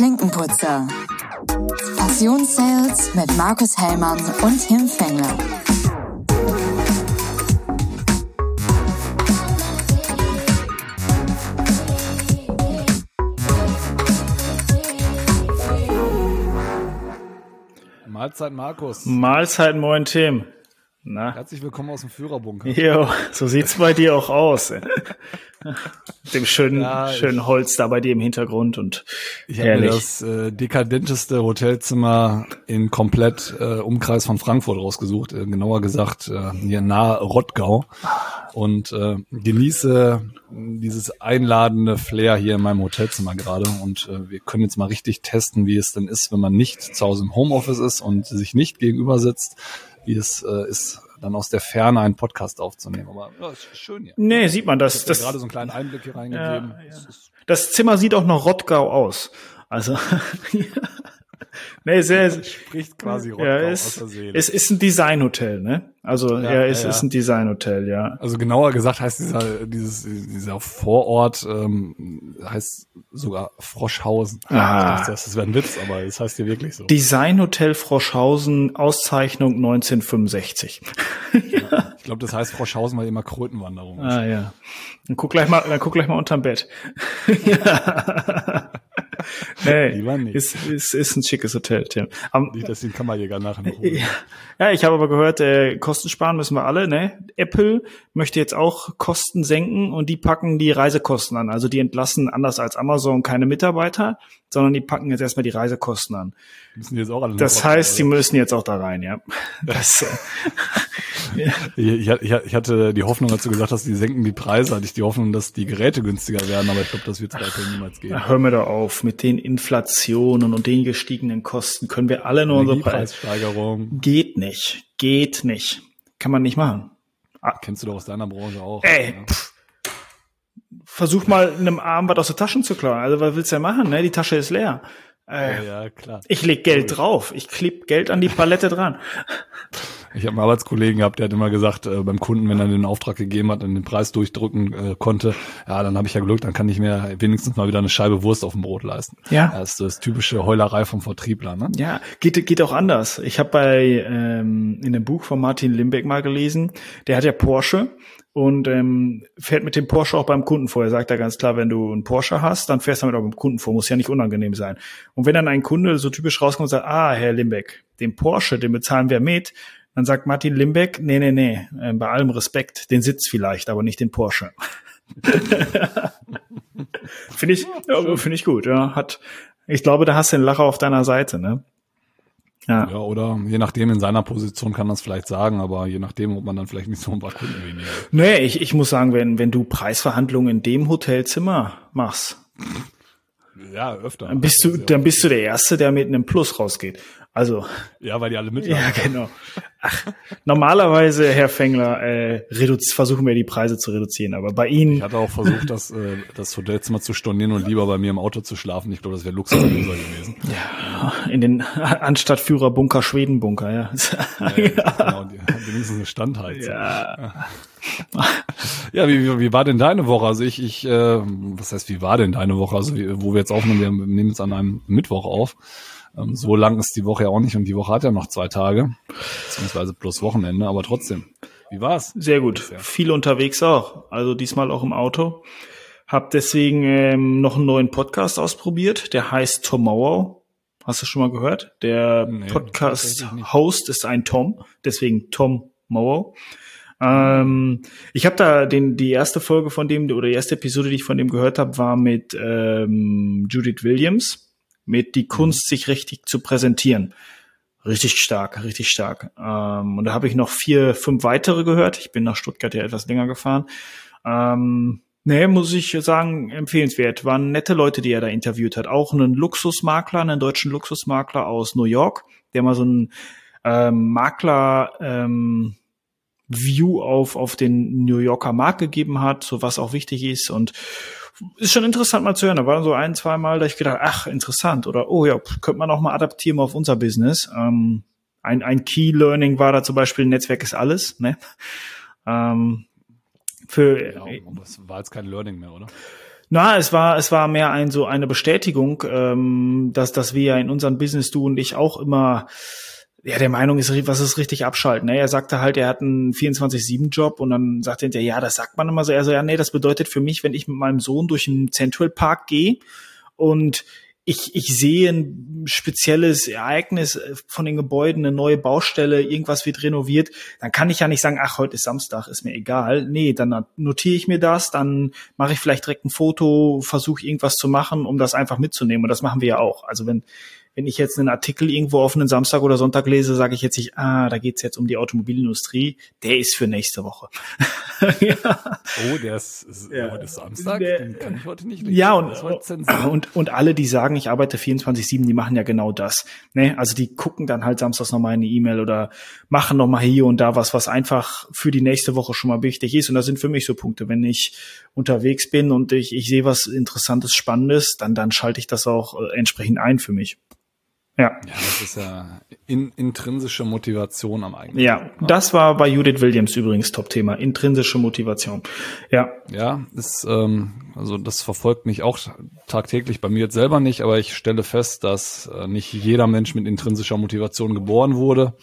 Klinkenputzer. Passionssales mit Markus Hellmann und Tim Fengler. Mahlzeit Markus. Mahlzeit moin Tim. Na? Herzlich willkommen aus dem Führerbunker. Jo, so sieht's bei dir auch aus. dem schönen, ja, schönen Holz da bei dir im Hintergrund und ich habe mir das äh, dekadenteste Hotelzimmer in komplett äh, Umkreis von Frankfurt rausgesucht, äh, genauer gesagt äh, hier nahe Rottgau. Und äh, genieße dieses einladende Flair hier in meinem Hotelzimmer gerade. Und äh, wir können jetzt mal richtig testen, wie es denn ist, wenn man nicht zu Hause im Homeoffice ist und sich nicht gegenüber sitzt wie es äh, ist, dann aus der Ferne einen Podcast aufzunehmen. Aber ja, ist schön hier. Nee, sieht man das. Ich das gerade so einen kleinen Einblick hier reingegeben. Ja, ja. Das Zimmer sieht auch noch Rottgau aus. Also nee, sehr, spricht quasi Rottgau ja, ist, aus der Seele. Es ist ein Designhotel, ne? Also ja, ja es ja, ist ein Designhotel, ja. Also genauer gesagt heißt dieser dieses dieser Vorort ähm, heißt sogar Froschhausen. Ah. Das, das wäre ein Witz, aber es das heißt hier wirklich so. Designhotel Froschhausen, Auszeichnung 1965. ja. Ich glaube, das heißt Froschhausen, weil immer Krötenwanderung ist. Ah ja. Dann guck gleich mal, dann guck gleich mal unterm Bett. ja. nee, Lieber nicht. Ist, ist, ist ein schickes Hotel, Tim. Um, nicht, dass den Kammerjäger nachher noch holen. Ja, ich habe aber gehört, äh, Kosten sparen müssen wir alle, ne? Apple möchte jetzt auch Kosten senken und die packen die Reisekosten an. Also die entlassen anders als Amazon keine Mitarbeiter, sondern die packen jetzt erstmal die Reisekosten an. Müssen jetzt auch alle das heißt, sie müssen jetzt auch da rein, ja. Das, äh, ich, ich, hatte die Hoffnung, als du gesagt hast, die senken die Preise, hatte ich die Hoffnung, dass die Geräte günstiger werden, aber ich glaube, das wird es weiterhin niemals geben. Hör mir da auf, mit den Inflationen und den gestiegenen Kosten können wir alle nur unsere Preissteigerung. Geht nicht, geht nicht. Kann man nicht machen. Ah. Kennst du doch aus deiner Branche auch. Ey, ja. versuch mal einem Arm was aus der Taschen zu klauen. Also was willst du ja machen, ne? Die Tasche ist leer. Äh, ja, ja, klar. Ich leg Geld drauf. Ich kleb Geld an die Palette dran. Ich habe einen Arbeitskollegen gehabt, der hat immer gesagt, äh, beim Kunden, wenn er den Auftrag gegeben hat und den Preis durchdrücken äh, konnte, ja, dann habe ich ja Glück, dann kann ich mir wenigstens mal wieder eine Scheibe Wurst auf dem Brot leisten. Ja. Das ist das typische Heulerei vom Vertriebler. Ne? Ja, geht, geht auch anders. Ich habe bei ähm, in dem Buch von Martin Limbeck mal gelesen, der hat ja Porsche und ähm, fährt mit dem Porsche auch beim Kunden vor. Er sagt da ganz klar, wenn du einen Porsche hast, dann fährst du damit auch beim Kunden vor. Muss ja nicht unangenehm sein. Und wenn dann ein Kunde so typisch rauskommt und sagt, ah, Herr Limbeck, den Porsche, den bezahlen wir mit, dann sagt Martin Limbeck, nee, nee, nee, äh, bei allem Respekt, den Sitz vielleicht, aber nicht den Porsche. finde ich, ja, finde ich gut, ja. Hat, ich glaube, da hast du den Lacher auf deiner Seite, ne? Ja. ja, oder je nachdem, in seiner Position kann man es vielleicht sagen, aber je nachdem, ob man dann vielleicht nicht so ein paar Kunden weniger. Nee, ich, ich muss sagen, wenn, wenn du Preisverhandlungen in dem Hotelzimmer machst, ja, öfter. Dann bist du, dann bist du der Erste, der mit einem Plus rausgeht. Also. Ja, weil die alle mit. Ja, genau. Ach, normalerweise, Herr Fengler, äh, versuchen wir die Preise zu reduzieren, aber bei Ihnen. Ich hatte auch versucht, das, äh, das Hotelzimmer zu stornieren und lieber bei mir im Auto zu schlafen. Ich glaube, das wäre luxuriöser gewesen. Ja, in den Anstadtführerbunker Schwedenbunker, ja. ja, ja. Genau, die haben wenigstens eine Standheizung. Ja. ja, wie, wie war denn deine Woche? Also ich, ich, äh, was heißt, wie war denn deine Woche? Also wo wir jetzt aufnehmen, wir nehmen jetzt an einem Mittwoch auf. Ähm, so lang ist die Woche ja auch nicht und die Woche hat ja noch zwei Tage, beziehungsweise plus Wochenende, aber trotzdem. Wie war's? Sehr gut. Viel unterwegs auch. Also diesmal auch im Auto. Hab deswegen ähm, noch einen neuen Podcast ausprobiert, der heißt Tomorrow. Hast du schon mal gehört? Der nee, Podcast-Host ist ein Tom, deswegen Tom Morrow. Ähm, ich habe da den die erste Folge von dem oder die erste Episode, die ich von dem gehört habe, war mit ähm, Judith Williams mit die Kunst, sich richtig zu präsentieren. Richtig stark, richtig stark. Ähm, und da habe ich noch vier, fünf weitere gehört. Ich bin nach Stuttgart ja etwas länger gefahren. Ähm, nee, muss ich sagen, empfehlenswert. Waren nette Leute, die er da interviewt hat. Auch einen Luxusmakler, einen deutschen Luxusmakler aus New York, der mal so einen ähm, Makler ähm, View auf, auf den New Yorker Markt gegeben hat, so was auch wichtig ist und ist schon interessant mal zu hören. Da waren so ein, zwei Mal, da ich gedacht, ach, interessant oder oh ja, könnte man auch mal adaptieren auf unser Business. Ähm, ein, ein Key Learning war da zum Beispiel, Netzwerk ist alles, ne? Ähm, für, ja, das war jetzt kein Learning mehr, oder? Na, es war, es war mehr ein so eine Bestätigung, ähm, dass, dass wir ja in unserem Business, du und ich, auch immer ja, der Meinung ist, was ist richtig abschalten. Ne? Er sagte halt, er hat einen 24-7-Job und dann sagte er, ja, das sagt man immer so. Er so, ja, nee, das bedeutet für mich, wenn ich mit meinem Sohn durch den Central Park gehe und ich, ich sehe ein spezielles Ereignis von den Gebäuden, eine neue Baustelle, irgendwas wird renoviert, dann kann ich ja nicht sagen, ach, heute ist Samstag, ist mir egal. Nee, dann notiere ich mir das, dann mache ich vielleicht direkt ein Foto, versuche irgendwas zu machen, um das einfach mitzunehmen. Und das machen wir ja auch. Also wenn, wenn ich jetzt einen Artikel irgendwo auf einen Samstag oder Sonntag lese, sage ich jetzt nicht, ah, da geht's jetzt um die Automobilindustrie, der ist für nächste Woche. ja. Oh, der ist, ist ja. heute Samstag, der, den kann ich heute nicht lesen. Ja, und, und, und alle, die sagen, ich arbeite 24-7, die machen ja genau das. Ne? Also die gucken dann halt samstags nochmal eine E-Mail oder machen nochmal hier und da was, was einfach für die nächste Woche schon mal wichtig ist. Und das sind für mich so Punkte. Wenn ich unterwegs bin und ich, ich sehe was Interessantes, Spannendes, dann, dann schalte ich das auch äh, entsprechend ein für mich. Ja. Ja, das ist ja in, intrinsische Motivation am eigenen. Ja, Punkt, ne? das war bei Judith Williams übrigens Top-Thema. Intrinsische Motivation. Ja. Ja, ist, ähm, also das verfolgt mich auch tagtäglich bei mir jetzt selber nicht, aber ich stelle fest, dass äh, nicht jeder Mensch mit intrinsischer Motivation geboren wurde.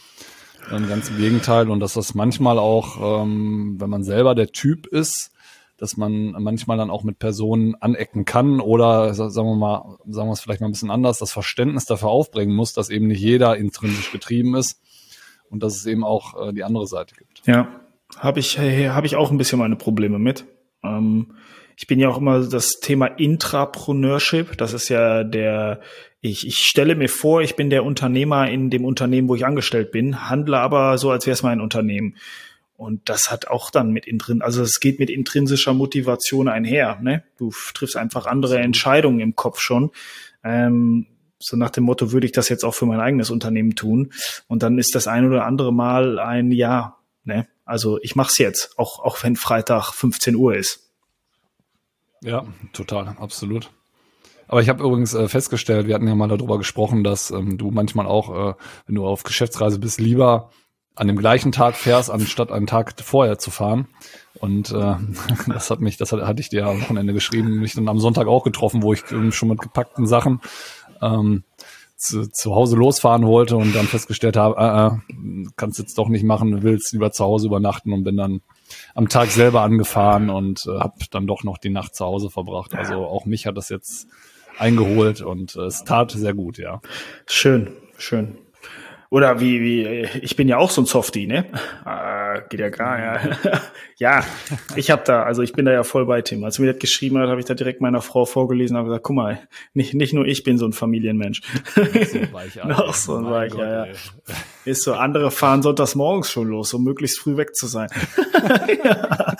Ähm, ganz im Gegenteil. Und dass das manchmal auch, ähm, wenn man selber der Typ ist, dass man manchmal dann auch mit Personen anecken kann oder sagen wir mal, sagen wir es vielleicht mal ein bisschen anders, das Verständnis dafür aufbringen muss, dass eben nicht jeder intrinsisch getrieben ist und dass es eben auch äh, die andere Seite gibt. Ja, habe ich habe ich auch ein bisschen meine Probleme mit. Ähm, ich bin ja auch immer das Thema Intrapreneurship. Das ist ja der, ich, ich stelle mir vor, ich bin der Unternehmer in dem Unternehmen, wo ich angestellt bin, handle aber so, als wäre es mein Unternehmen. Und das hat auch dann mit intrin, also es geht mit intrinsischer Motivation einher. Ne? Du triffst einfach andere Entscheidungen im Kopf schon. Ähm, so nach dem Motto, würde ich das jetzt auch für mein eigenes Unternehmen tun? Und dann ist das ein oder andere Mal ein Ja. Ne? Also ich mach's jetzt, auch, auch wenn Freitag 15 Uhr ist. Ja, total, absolut. Aber ich habe übrigens äh, festgestellt, wir hatten ja mal darüber gesprochen, dass ähm, du manchmal auch, äh, wenn du auf Geschäftsreise bist, lieber an dem gleichen Tag fährst, anstatt einen Tag vorher zu fahren. Und äh, das hat mich, das hat, hatte ich dir am Wochenende geschrieben, mich dann am Sonntag auch getroffen, wo ich schon mit gepackten Sachen ähm, zu, zu Hause losfahren wollte und dann festgestellt habe, äh, äh, kannst jetzt doch nicht machen, willst lieber zu Hause übernachten und bin dann am Tag selber angefahren und äh, habe dann doch noch die Nacht zu Hause verbracht. Also auch mich hat das jetzt eingeholt und äh, es tat sehr gut, ja. Schön, schön. Oder wie, wie, ich bin ja auch so ein Softie, ne? Ah, geht ja gar, ja. ja, ich habe da, also ich bin da ja voll bei Tim. Als mir das geschrieben hat, habe ich da direkt meiner Frau vorgelesen und gesagt, guck mal, nicht, nicht nur ich bin so ein Familienmensch. So weich, Noch so ein Weich, ja. Ist so, andere fahren sonntags morgens schon los, um möglichst früh weg zu sein. ja.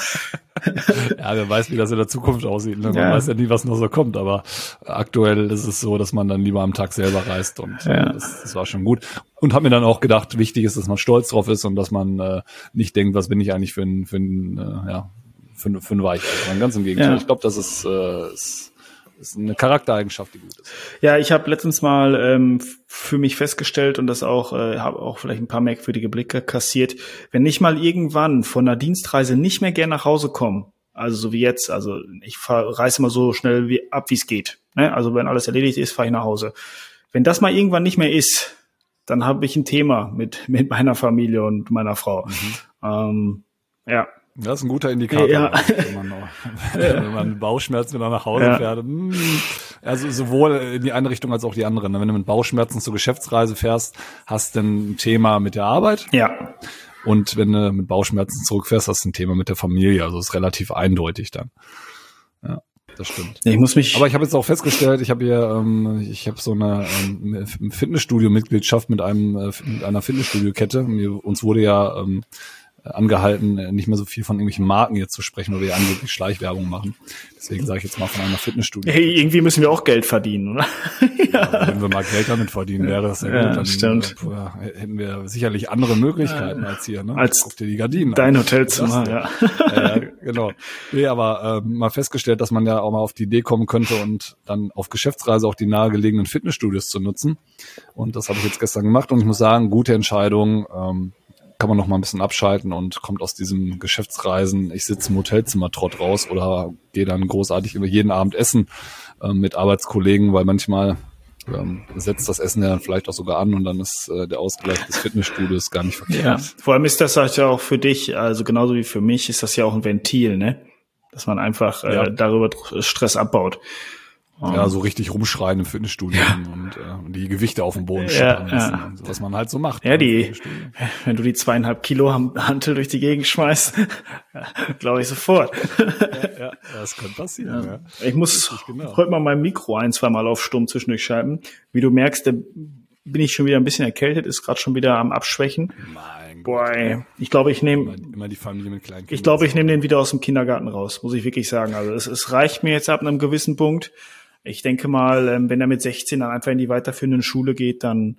ja, wer weiß, wie das in der Zukunft aussieht. Ne? Man ja. weiß ja nie, was noch so kommt, aber aktuell ist es so, dass man dann lieber am Tag selber reist und ja. das, das war schon gut. Und habe mir dann auch gedacht, wichtig ist, dass man stolz drauf ist und dass man äh, nicht denkt, was bin ich eigentlich für ein, für ein, äh, ja, für, für ein Weich. Also ganz im Gegenteil. Ja. Ich glaube, das ist, äh, ist ist eine Charaktereigenschaft, die gut ist. Ja, ich habe letztens mal ähm, für mich festgestellt und das auch, äh, habe auch vielleicht ein paar merkwürdige Blicke kassiert. Wenn ich mal irgendwann von einer Dienstreise nicht mehr gern nach Hause komme, also so wie jetzt, also ich fahr, reise immer so schnell wie, ab, wie es geht. Ne? Also wenn alles erledigt ist, fahre ich nach Hause. Wenn das mal irgendwann nicht mehr ist, dann habe ich ein Thema mit, mit meiner Familie und meiner Frau. Mhm. Ähm, ja. Das ist ein guter Indikator, ja. wenn, man wenn man Bauchschmerzen wieder nach Hause ja. fährt. Hm. Also sowohl in die eine Richtung als auch die andere. Ne? Wenn du mit Bauchschmerzen zur Geschäftsreise fährst, hast du ein Thema mit der Arbeit. Ja. Und wenn du mit Bauchschmerzen zurückfährst, hast du ein Thema mit der Familie. Also ist relativ eindeutig dann. Ja das stimmt. Ja, ich muss mich. Aber ich habe jetzt auch festgestellt, ich habe hier, ähm, ich habe so eine ähm, Fitnessstudio-Mitgliedschaft mit einem äh, mit einer Fitnessstudio-Kette. Uns wurde ja ähm, angehalten, nicht mehr so viel von irgendwelchen Marken jetzt zu sprechen, wir ja angeblich Schleichwerbung machen. Deswegen sage ich jetzt mal von einer Fitnessstudio. Hey, irgendwie müssen wir auch Geld verdienen, oder? ja. wenn wir mal Geld damit verdienen, wäre das ja, ja gut. Dann stimmt. Äh, hätten wir sicherlich andere Möglichkeiten als hier. Ne? Als Guck dir die Gardinen dein an. Hotelzimmer, ja. ja. Genau. Nee, aber äh, mal festgestellt, dass man ja auch mal auf die Idee kommen könnte und dann auf Geschäftsreise auch die nahegelegenen Fitnessstudios zu nutzen. Und das habe ich jetzt gestern gemacht und ich muss sagen, gute Entscheidung. Ähm, kann man noch mal ein bisschen abschalten und kommt aus diesem Geschäftsreisen, ich sitze im Hotelzimmer trott raus oder gehe dann großartig über jeden Abend essen äh, mit Arbeitskollegen, weil manchmal ähm, setzt das Essen ja dann vielleicht auch sogar an und dann ist äh, der Ausgleich des Fitnessstudios gar nicht verkehrt. Ja, vor allem ist das halt ja auch für dich, also genauso wie für mich, ist das ja auch ein Ventil, ne? Dass man einfach äh, Ja. darüber Stress abbaut. Ja, so richtig rumschreien im Fitnessstudio und, äh, und die Gewichte auf dem Boden Ja, lassen. ja. und so, was man halt so macht. Ja, die, wenn du die zweieinhalb Kilo Hantel durch die Gegend schmeißt, glaube ich sofort. Ja, das könnte passieren. Ja. Ich muss genau. heute mal mein Mikro ein, zweimal auf Stumm zwischendurch schalten. Wie du merkst, da bin ich schon wieder ein bisschen erkältet, ist gerade schon wieder am Abschwächen. Mein Gott. Boah, ey. ich glaube, ich nehme Immer, immer die Familie mit kleinen Kindern. Ich glaube, ich nehme den wieder aus dem Kindergarten raus, muss ich wirklich sagen. Also es, es reicht mir jetzt ab einem gewissen Punkt. Ich denke mal, ähm, wenn er mit 16 dann einfach in die weiterführenden Schule geht, dann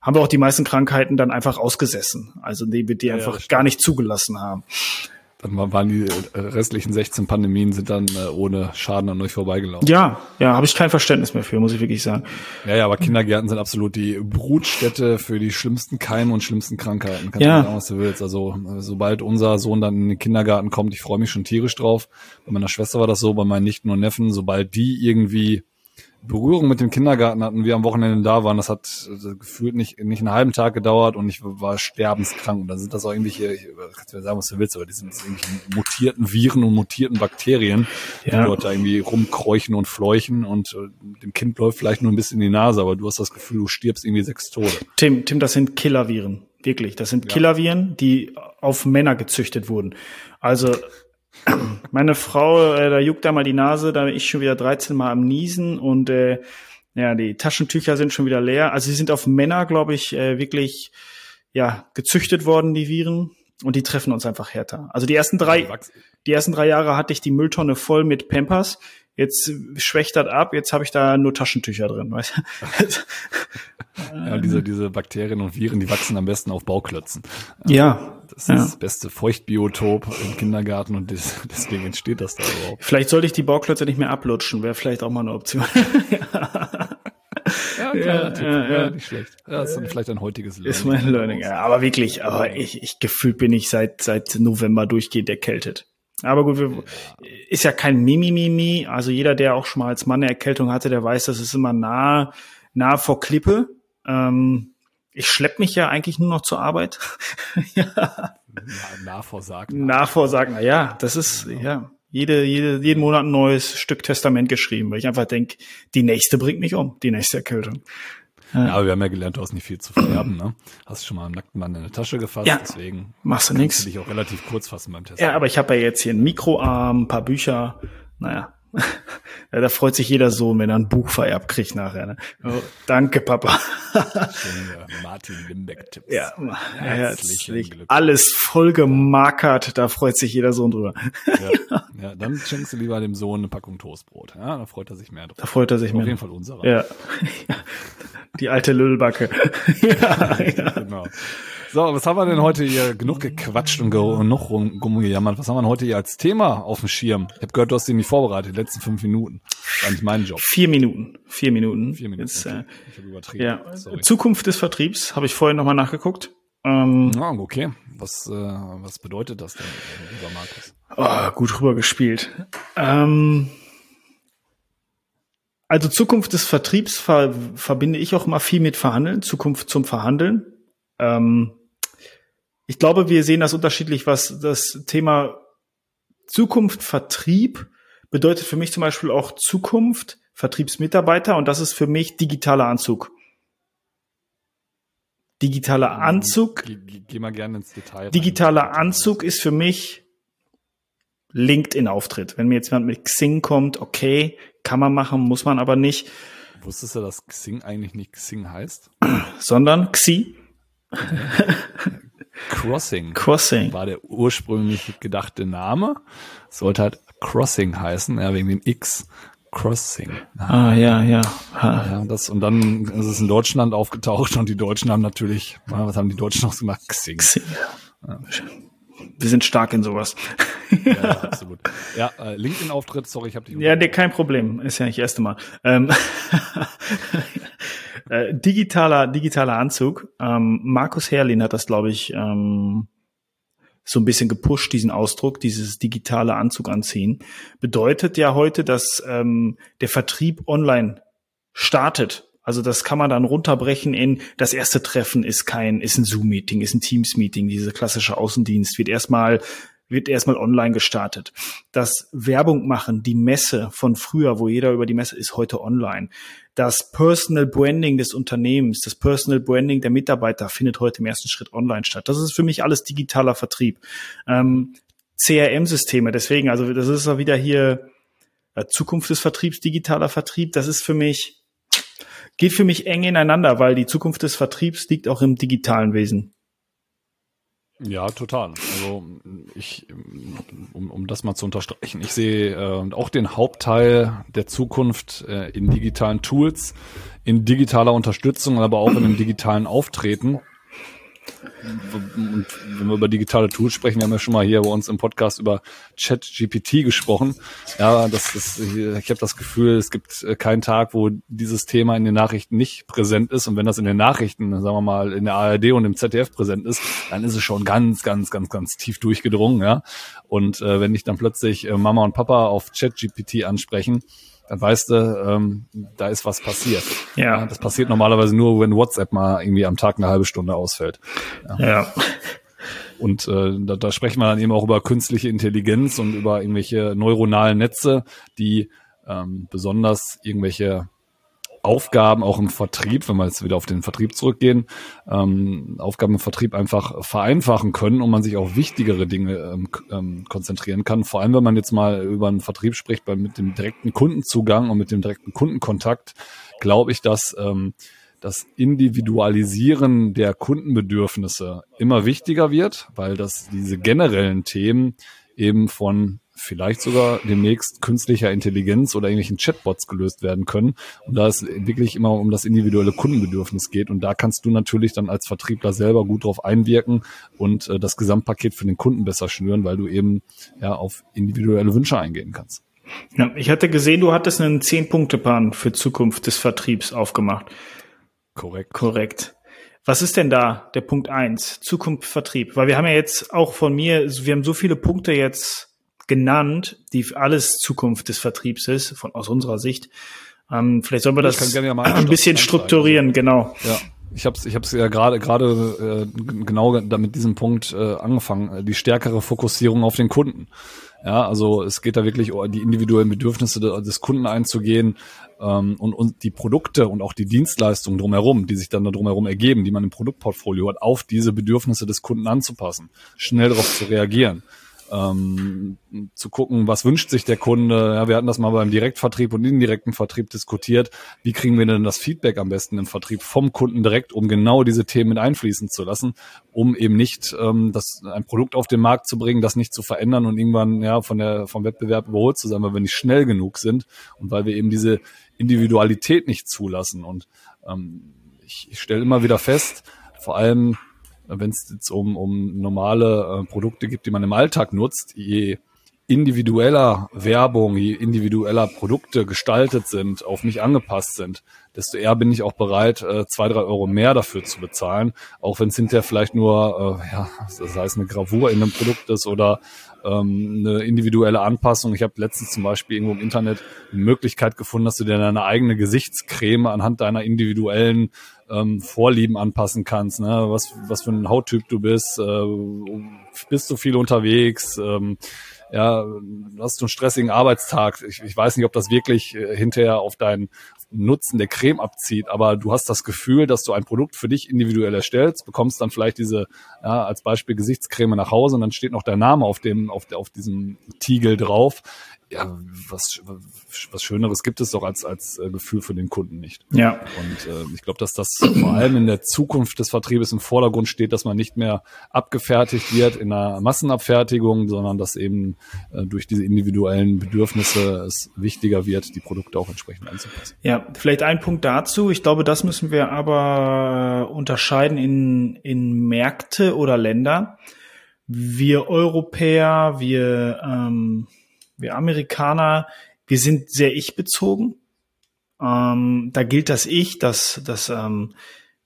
haben wir auch die meisten Krankheiten dann einfach ausgesessen. Also die wir die ja, einfach das gar nicht zugelassen haben. Dann war- waren die äh, restlichen 16 Pandemien sind dann äh, ohne Schaden an euch vorbeigelaufen. Ja, ja, habe ich kein Verständnis mehr für, muss ich wirklich sagen. Ja, ja, aber Kindergärten sind absolut die Brutstätte für die schlimmsten Keime und schlimmsten Krankheiten. Kannst Ja. du sagen, was du willst. Also, äh, sobald unser Sohn dann in den Kindergarten kommt, ich freue mich schon tierisch drauf. Bei meiner Schwester war das so, bei meinen Nichten und Neffen, sobald die irgendwie Berührung mit dem Kindergarten hatten, wir am Wochenende da waren, das hat äh, gefühlt nicht, nicht einen halben Tag gedauert und ich war sterbenskrank. Und dann sind das auch irgendwelche, ich, kannst du mir sagen, was du willst, aber die sind irgendwelche mutierten Viren und mutierten Bakterien, die Ja. dort da irgendwie rumkräuchen und fleuchen und äh, dem Kind läuft vielleicht nur ein bisschen in die Nase, aber du hast das Gefühl, du stirbst irgendwie sechs Tode. Tim, Tim, das sind Killerviren. Wirklich. Das sind Killerviren, die auf Männer gezüchtet wurden. Also, meine Frau, äh, da juckt da mal die Nase, da bin ich schon wieder 13 Mal am Niesen und äh, ja, die Taschentücher sind schon wieder leer. Also sie sind auf Männer, glaube ich, äh, wirklich ja gezüchtet worden, die Viren. Und die treffen uns einfach härter. Also die ersten drei, die ersten drei Jahre hatte ich die Mülltonne voll mit Pampers. Jetzt schwächt das ab. Jetzt habe ich da nur Taschentücher drin. Weißt du? Ja, diese, diese Bakterien und Viren, die wachsen am besten auf Bauklötzen. ja, Das ist Ja. das beste Feuchtbiotop im Kindergarten und des, deswegen entsteht das da überhaupt. Vielleicht sollte ich die Bauklötze nicht mehr ablutschen, wäre vielleicht auch mal eine Option. Ja, Ja, Tipp. ja, ja. nicht schlecht. Ja, ist dann vielleicht ein heutiges Learning. Ist mein Learning. Ja, aber wirklich, aber ich, ich gefühlt bin ich seit, seit November durchgehend erkältet. Aber gut, wir, ist ja kein Mimimimi. Also jeder, der auch schon mal als Mann eine Erkältung hatte, der weiß, das ist immer nah, nah vor Klippe. Ähm, ich schlepp mich ja eigentlich nur noch zur Arbeit. ja. Na, Nahvorsagen. Nachvorsagen, na ja, das ist, ja, jede, jede, jeden Monat ein neues Stück Testament geschrieben, weil ich einfach denk, die nächste bringt mich um, die nächste Erkältung. Ja, aber wir haben ja gelernt, du hast nicht viel zu vererben, ne? Hast schon mal einen nackten Mann in eine Tasche gefasst, Ja. deswegen Machst du du dich auch relativ kurz fassen beim Test. Ja, aber ich habe ja jetzt hier einen Mikroarm, ein paar Bücher. Naja, ja, da freut sich jeder Sohn, wenn er ein Buch vererbt kriegt nachher. Ne? Oh, danke, Papa. Schön, äh, Martin Limbeck-Tipps. ja, herzlich. Alles voll gemarkert, da freut sich jeder Sohn drüber. Ja, ja, dann schenkst du lieber dem Sohn eine Packung Toastbrot. Ja, da freut er sich mehr drauf. Da freut er sich Auf mehr. jeden Fall unserer. Ja. Die alte Lüllbacke. ja, ja. Genau. So, was haben wir denn heute hier? Genug gequatscht und ge genug rum- rumgejammert. Was haben wir denn heute hier als Thema auf dem Schirm? Ich habe gehört, du hast dich nicht vorbereitet, die letzten fünf Minuten. Das war nicht mein Job. Vier Minuten. Vier Minuten. Vier Minuten. Jetzt, okay. äh, ich habe übertrieben. ja. Sorry. Zukunft des Vertriebs habe ich vorhin nochmal nachgeguckt. Ähm, Ja, okay. Was, äh, was bedeutet das denn, lieber Markus? Oh, gut rübergespielt. Ähm, also Zukunft des Vertriebs ver verbinde ich auch immer viel mit Verhandeln, Zukunft zum Verhandeln. Ähm, ich glaube, wir sehen das unterschiedlich, was das Thema Zukunft Vertrieb bedeutet für mich zum Beispiel auch Zukunft Vertriebsmitarbeiter und das ist für mich digitaler Anzug. Digitaler Anzug Geh, geh, geh mal gerne ins Detail. rein. Digitaler Anzug ist für mich LinkedIn-Auftritt. Wenn mir jetzt jemand mit Xing kommt, okay, kann man machen, muss man aber nicht, Wusstest du, dass Xing eigentlich nicht Xing heißt? sondern Xi, Crossing Crossing. war der ursprünglich gedachte Name. Sollte halt Crossing heißen, ja, wegen dem X. Crossing. Ah, ja, ja. Ja, das, und dann ist es in Deutschland aufgetaucht und die Deutschen haben natürlich, na, was haben die Deutschen noch gemacht? Xing. Xing. Wir sind stark in sowas. Ja, ja, absolut. Ja, äh, LinkedIn-Auftritt, sorry, ich habe dich Ja, nee, kein Problem. Ist ja nicht das erste Mal. Ähm, Äh, digitaler, digitaler Anzug. Ähm, Markus Herrlin hat das, glaube ich, ähm, so ein bisschen gepusht, diesen Ausdruck, dieses digitale Anzug anziehen. Bedeutet ja heute, dass ähm, der Vertrieb online startet. Also das kann man dann runterbrechen in das erste Treffen ist kein, ist ein Zoom-Meeting, ist ein Teams-Meeting, diese klassische Außendienst wird erstmal wird erstmal online gestartet. Das Werbung machen, die Messe von früher, wo jeder über die Messe ist, heute online. Das Personal Branding des Unternehmens, das Personal Branding der Mitarbeiter findet heute im ersten Schritt online statt. Das ist für mich alles digitaler Vertrieb. Ähm, CRM-Systeme, deswegen, also das ist auch wieder hier äh, Zukunft des Vertriebs, digitaler Vertrieb. Das ist für mich, geht für mich eng ineinander, weil die Zukunft des Vertriebs liegt auch im digitalen Wesen. Ja, total. Also ich, um, um das mal zu unterstreichen, ich sehe äh, auch den Hauptteil der Zukunft äh, in digitalen Tools, in digitaler Unterstützung, aber auch in dem digitalen Auftreten. Und wenn wir über digitale Tools sprechen, wir haben ja schon mal hier bei uns im Podcast über Chat-GPT gesprochen. Ja, das ist, ich habe das Gefühl, es gibt äh, keinen Tag, wo dieses Thema in den Nachrichten nicht präsent ist. Und wenn das in den Nachrichten, sagen wir mal, in der ARD und im ZDF präsent ist, dann ist es schon ganz, ganz, ganz, ganz tief durchgedrungen. Ja. Und äh, wenn ich dann plötzlich äh, Mama und Papa auf Chat-GPT ansprechen, dann weißt du, ähm, da ist was passiert. Ja. Das passiert normalerweise nur, wenn WhatsApp mal irgendwie am Tag eine halbe Stunde ausfällt. Ja. ja. Und äh, da, da sprechen wir dann eben auch über künstliche Intelligenz und über irgendwelche neuronalen Netze, die ähm, besonders irgendwelche Aufgaben auch im Vertrieb, wenn wir jetzt wieder auf den Vertrieb zurückgehen, ähm, Aufgaben im Vertrieb einfach vereinfachen können und man sich auf wichtigere Dinge ähm, ähm, konzentrieren kann. Vor allem, wenn man jetzt mal über einen Vertrieb spricht, bei, mit dem direkten Kundenzugang und mit dem direkten Kundenkontakt, glaube ich, dass ähm, das Individualisieren der Kundenbedürfnisse immer wichtiger wird, weil das diese generellen Themen eben von vielleicht sogar demnächst künstlicher Intelligenz oder irgendwelchen Chatbots gelöst werden können. Und da es wirklich immer um das individuelle Kundenbedürfnis geht. Und da kannst du natürlich dann als Vertriebler selber gut drauf einwirken und äh, das Gesamtpaket für den Kunden besser schnüren, weil du eben ja auf individuelle Wünsche eingehen kannst. Ja, ich hatte gesehen, du hattest einen Zehn-Punkte-Plan für Zukunft des Vertriebs aufgemacht. Korrekt. Korrekt. Was ist denn da der Punkt eins Zukunft Vertrieb? Weil wir haben ja jetzt auch von mir, wir haben so viele Punkte jetzt genannt, die alles Zukunft des Vertriebs ist, von aus unserer Sicht. Ähm, vielleicht sollen wir das ja ein bisschen strukturieren, genau. Ja. Ich habe es ich hab's ja gerade gerade äh, genau da mit diesem Punkt äh, angefangen, die stärkere Fokussierung auf den Kunden. Ja, also es geht da wirklich um die individuellen Bedürfnisse des Kunden einzugehen ähm, und, und die Produkte und auch die Dienstleistungen drumherum, die sich dann da drumherum ergeben, die man im Produktportfolio hat, auf diese Bedürfnisse des Kunden anzupassen, schnell darauf zu reagieren ähm, zu gucken, was wünscht sich der Kunde. Ja, wir hatten das mal beim Direktvertrieb und indirekten Vertrieb diskutiert. Wie kriegen wir denn das Feedback am besten im Vertrieb vom Kunden direkt, um genau diese Themen mit einfließen zu lassen, um eben nicht ähm, das, ein Produkt auf den Markt zu bringen, das nicht zu verändern und irgendwann ja von der vom Wettbewerb überholt zu sein, weil wir nicht schnell genug sind und weil wir eben diese Individualität nicht zulassen. Und ähm, ich, ich stelle immer wieder fest, vor allem wenn es jetzt um, um normale äh, Produkte gibt, die man im Alltag nutzt, je individueller Werbung, je individueller Produkte gestaltet sind, auf mich angepasst sind, desto eher bin ich auch bereit, äh, zwei, drei Euro mehr dafür zu bezahlen, auch wenn es hinterher vielleicht nur, äh, ja, das heißt eine Gravur in einem Produkt ist oder ähm, eine individuelle Anpassung. Ich habe letztens zum Beispiel irgendwo im Internet eine Möglichkeit gefunden, dass du dir deine eigene Gesichtscreme anhand deiner individuellen ähm, Vorlieben anpassen kannst, ne? was, was für ein Hauttyp du bist, äh, bist du viel unterwegs, ähm, ja, hast du einen stressigen Arbeitstag. Ich, ich weiß nicht, ob das wirklich äh, hinterher auf deinen Nutzen der Creme abzieht, aber du hast das Gefühl, dass du ein Produkt für dich individuell erstellst, bekommst dann vielleicht diese, ja, als Beispiel Gesichtscreme nach Hause und dann steht noch dein Name auf dem, auf, auf diesem Tiegel drauf ja, was, was Schöneres gibt es doch als, als äh, Gefühl für den Kunden nicht. Ja. Und äh, ich glaube, dass das vor allem in der Zukunft des Vertriebes im Vordergrund steht, dass man nicht mehr abgefertigt wird in einer Massenabfertigung, sondern dass eben äh, durch diese individuellen Bedürfnisse es wichtiger wird, die Produkte auch entsprechend anzupassen. Ja, vielleicht ein Punkt dazu. Ich glaube, das müssen wir aber unterscheiden in, in Märkte oder Länder. Wir Europäer, wir ähm, wir Amerikaner, wir sind sehr ich-bezogen. ähm, da gilt das Ich, dass, dass ähm,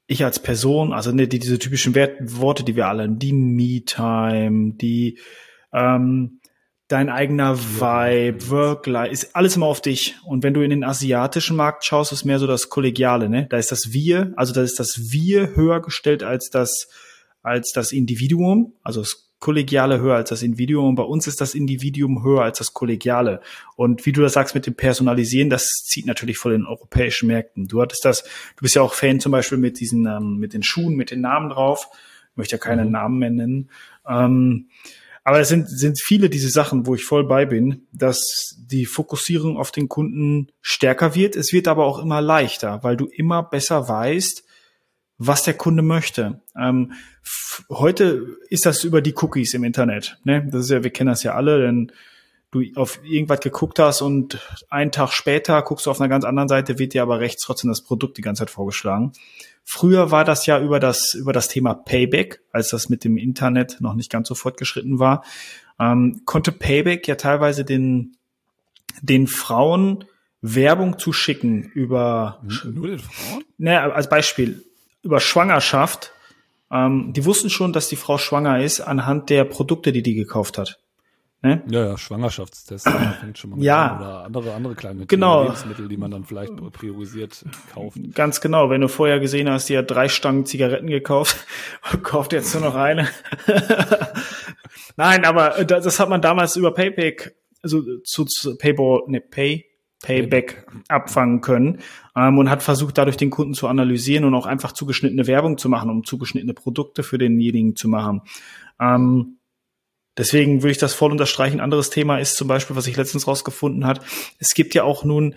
ich als Person, also ne, die, diese typischen Wert, Worte, die wir alle, die Me-Time, die ähm, dein eigener Vibe, Work-Life, ist alles immer auf dich. Und wenn du in den asiatischen Markt schaust, ist mehr so das Kollegiale, ne? Da ist das Wir, also da ist das Wir höher gestellt als das, als das Individuum, also das Kollegiale höher als das Individuum. Und bei uns ist das Individuum höher als das Kollegiale. Und wie du das sagst mit dem Personalisieren, das zieht natürlich vor den europäischen Märkten. Du hattest das, du bist ja auch Fan zum Beispiel mit diesen, ähm, mit den Schuhen, mit den Namen drauf. Ich möchte ja keine mhm. Namen mehr nennen. Ähm, aber es sind, sind viele diese Sachen, wo ich voll bei bin, dass die Fokussierung auf den Kunden stärker wird. Es wird aber auch immer leichter, weil du immer besser weißt, was der Kunde möchte. Ähm, heute ist das über die Cookies im Internet. Ne? Das ist ja, wir kennen das ja alle, denn du auf irgendwas geguckt hast und einen Tag später guckst du auf einer ganz anderen Seite, wird dir aber rechts trotzdem das Produkt die ganze Zeit vorgeschlagen. Früher war das ja über das, über das Thema Payback, als das mit dem Internet noch nicht ganz so fortgeschritten war, ähm, konnte Payback ja teilweise den, den Frauen Werbung zu schicken über, nur den Frauen? Ne, als Beispiel, über Schwangerschaft. Ähm, die wussten schon, dass die Frau schwanger ist anhand der Produkte, die die gekauft hat. Ne? Ja, ja, Schwangerschaftstest fängt schon mal ja. an. Oder andere, andere kleine genau. Lebensmittel, die man dann vielleicht priorisiert kauft. Ganz genau. Wenn du vorher gesehen hast, die hat drei Stangen Zigaretten gekauft, kauft jetzt nur noch eine. Nein, aber äh, das hat man damals über Payback, also zu, zu Payball, ne, Pay, Payback abfangen können ähm, und hat versucht, dadurch den Kunden zu analysieren und auch einfach zugeschnittene Werbung zu machen, um zugeschnittene Produkte für denjenigen zu machen. Ähm, deswegen würde ich das voll unterstreichen. Anderes Thema ist zum Beispiel, was ich letztens rausgefunden hat. Es gibt ja auch nun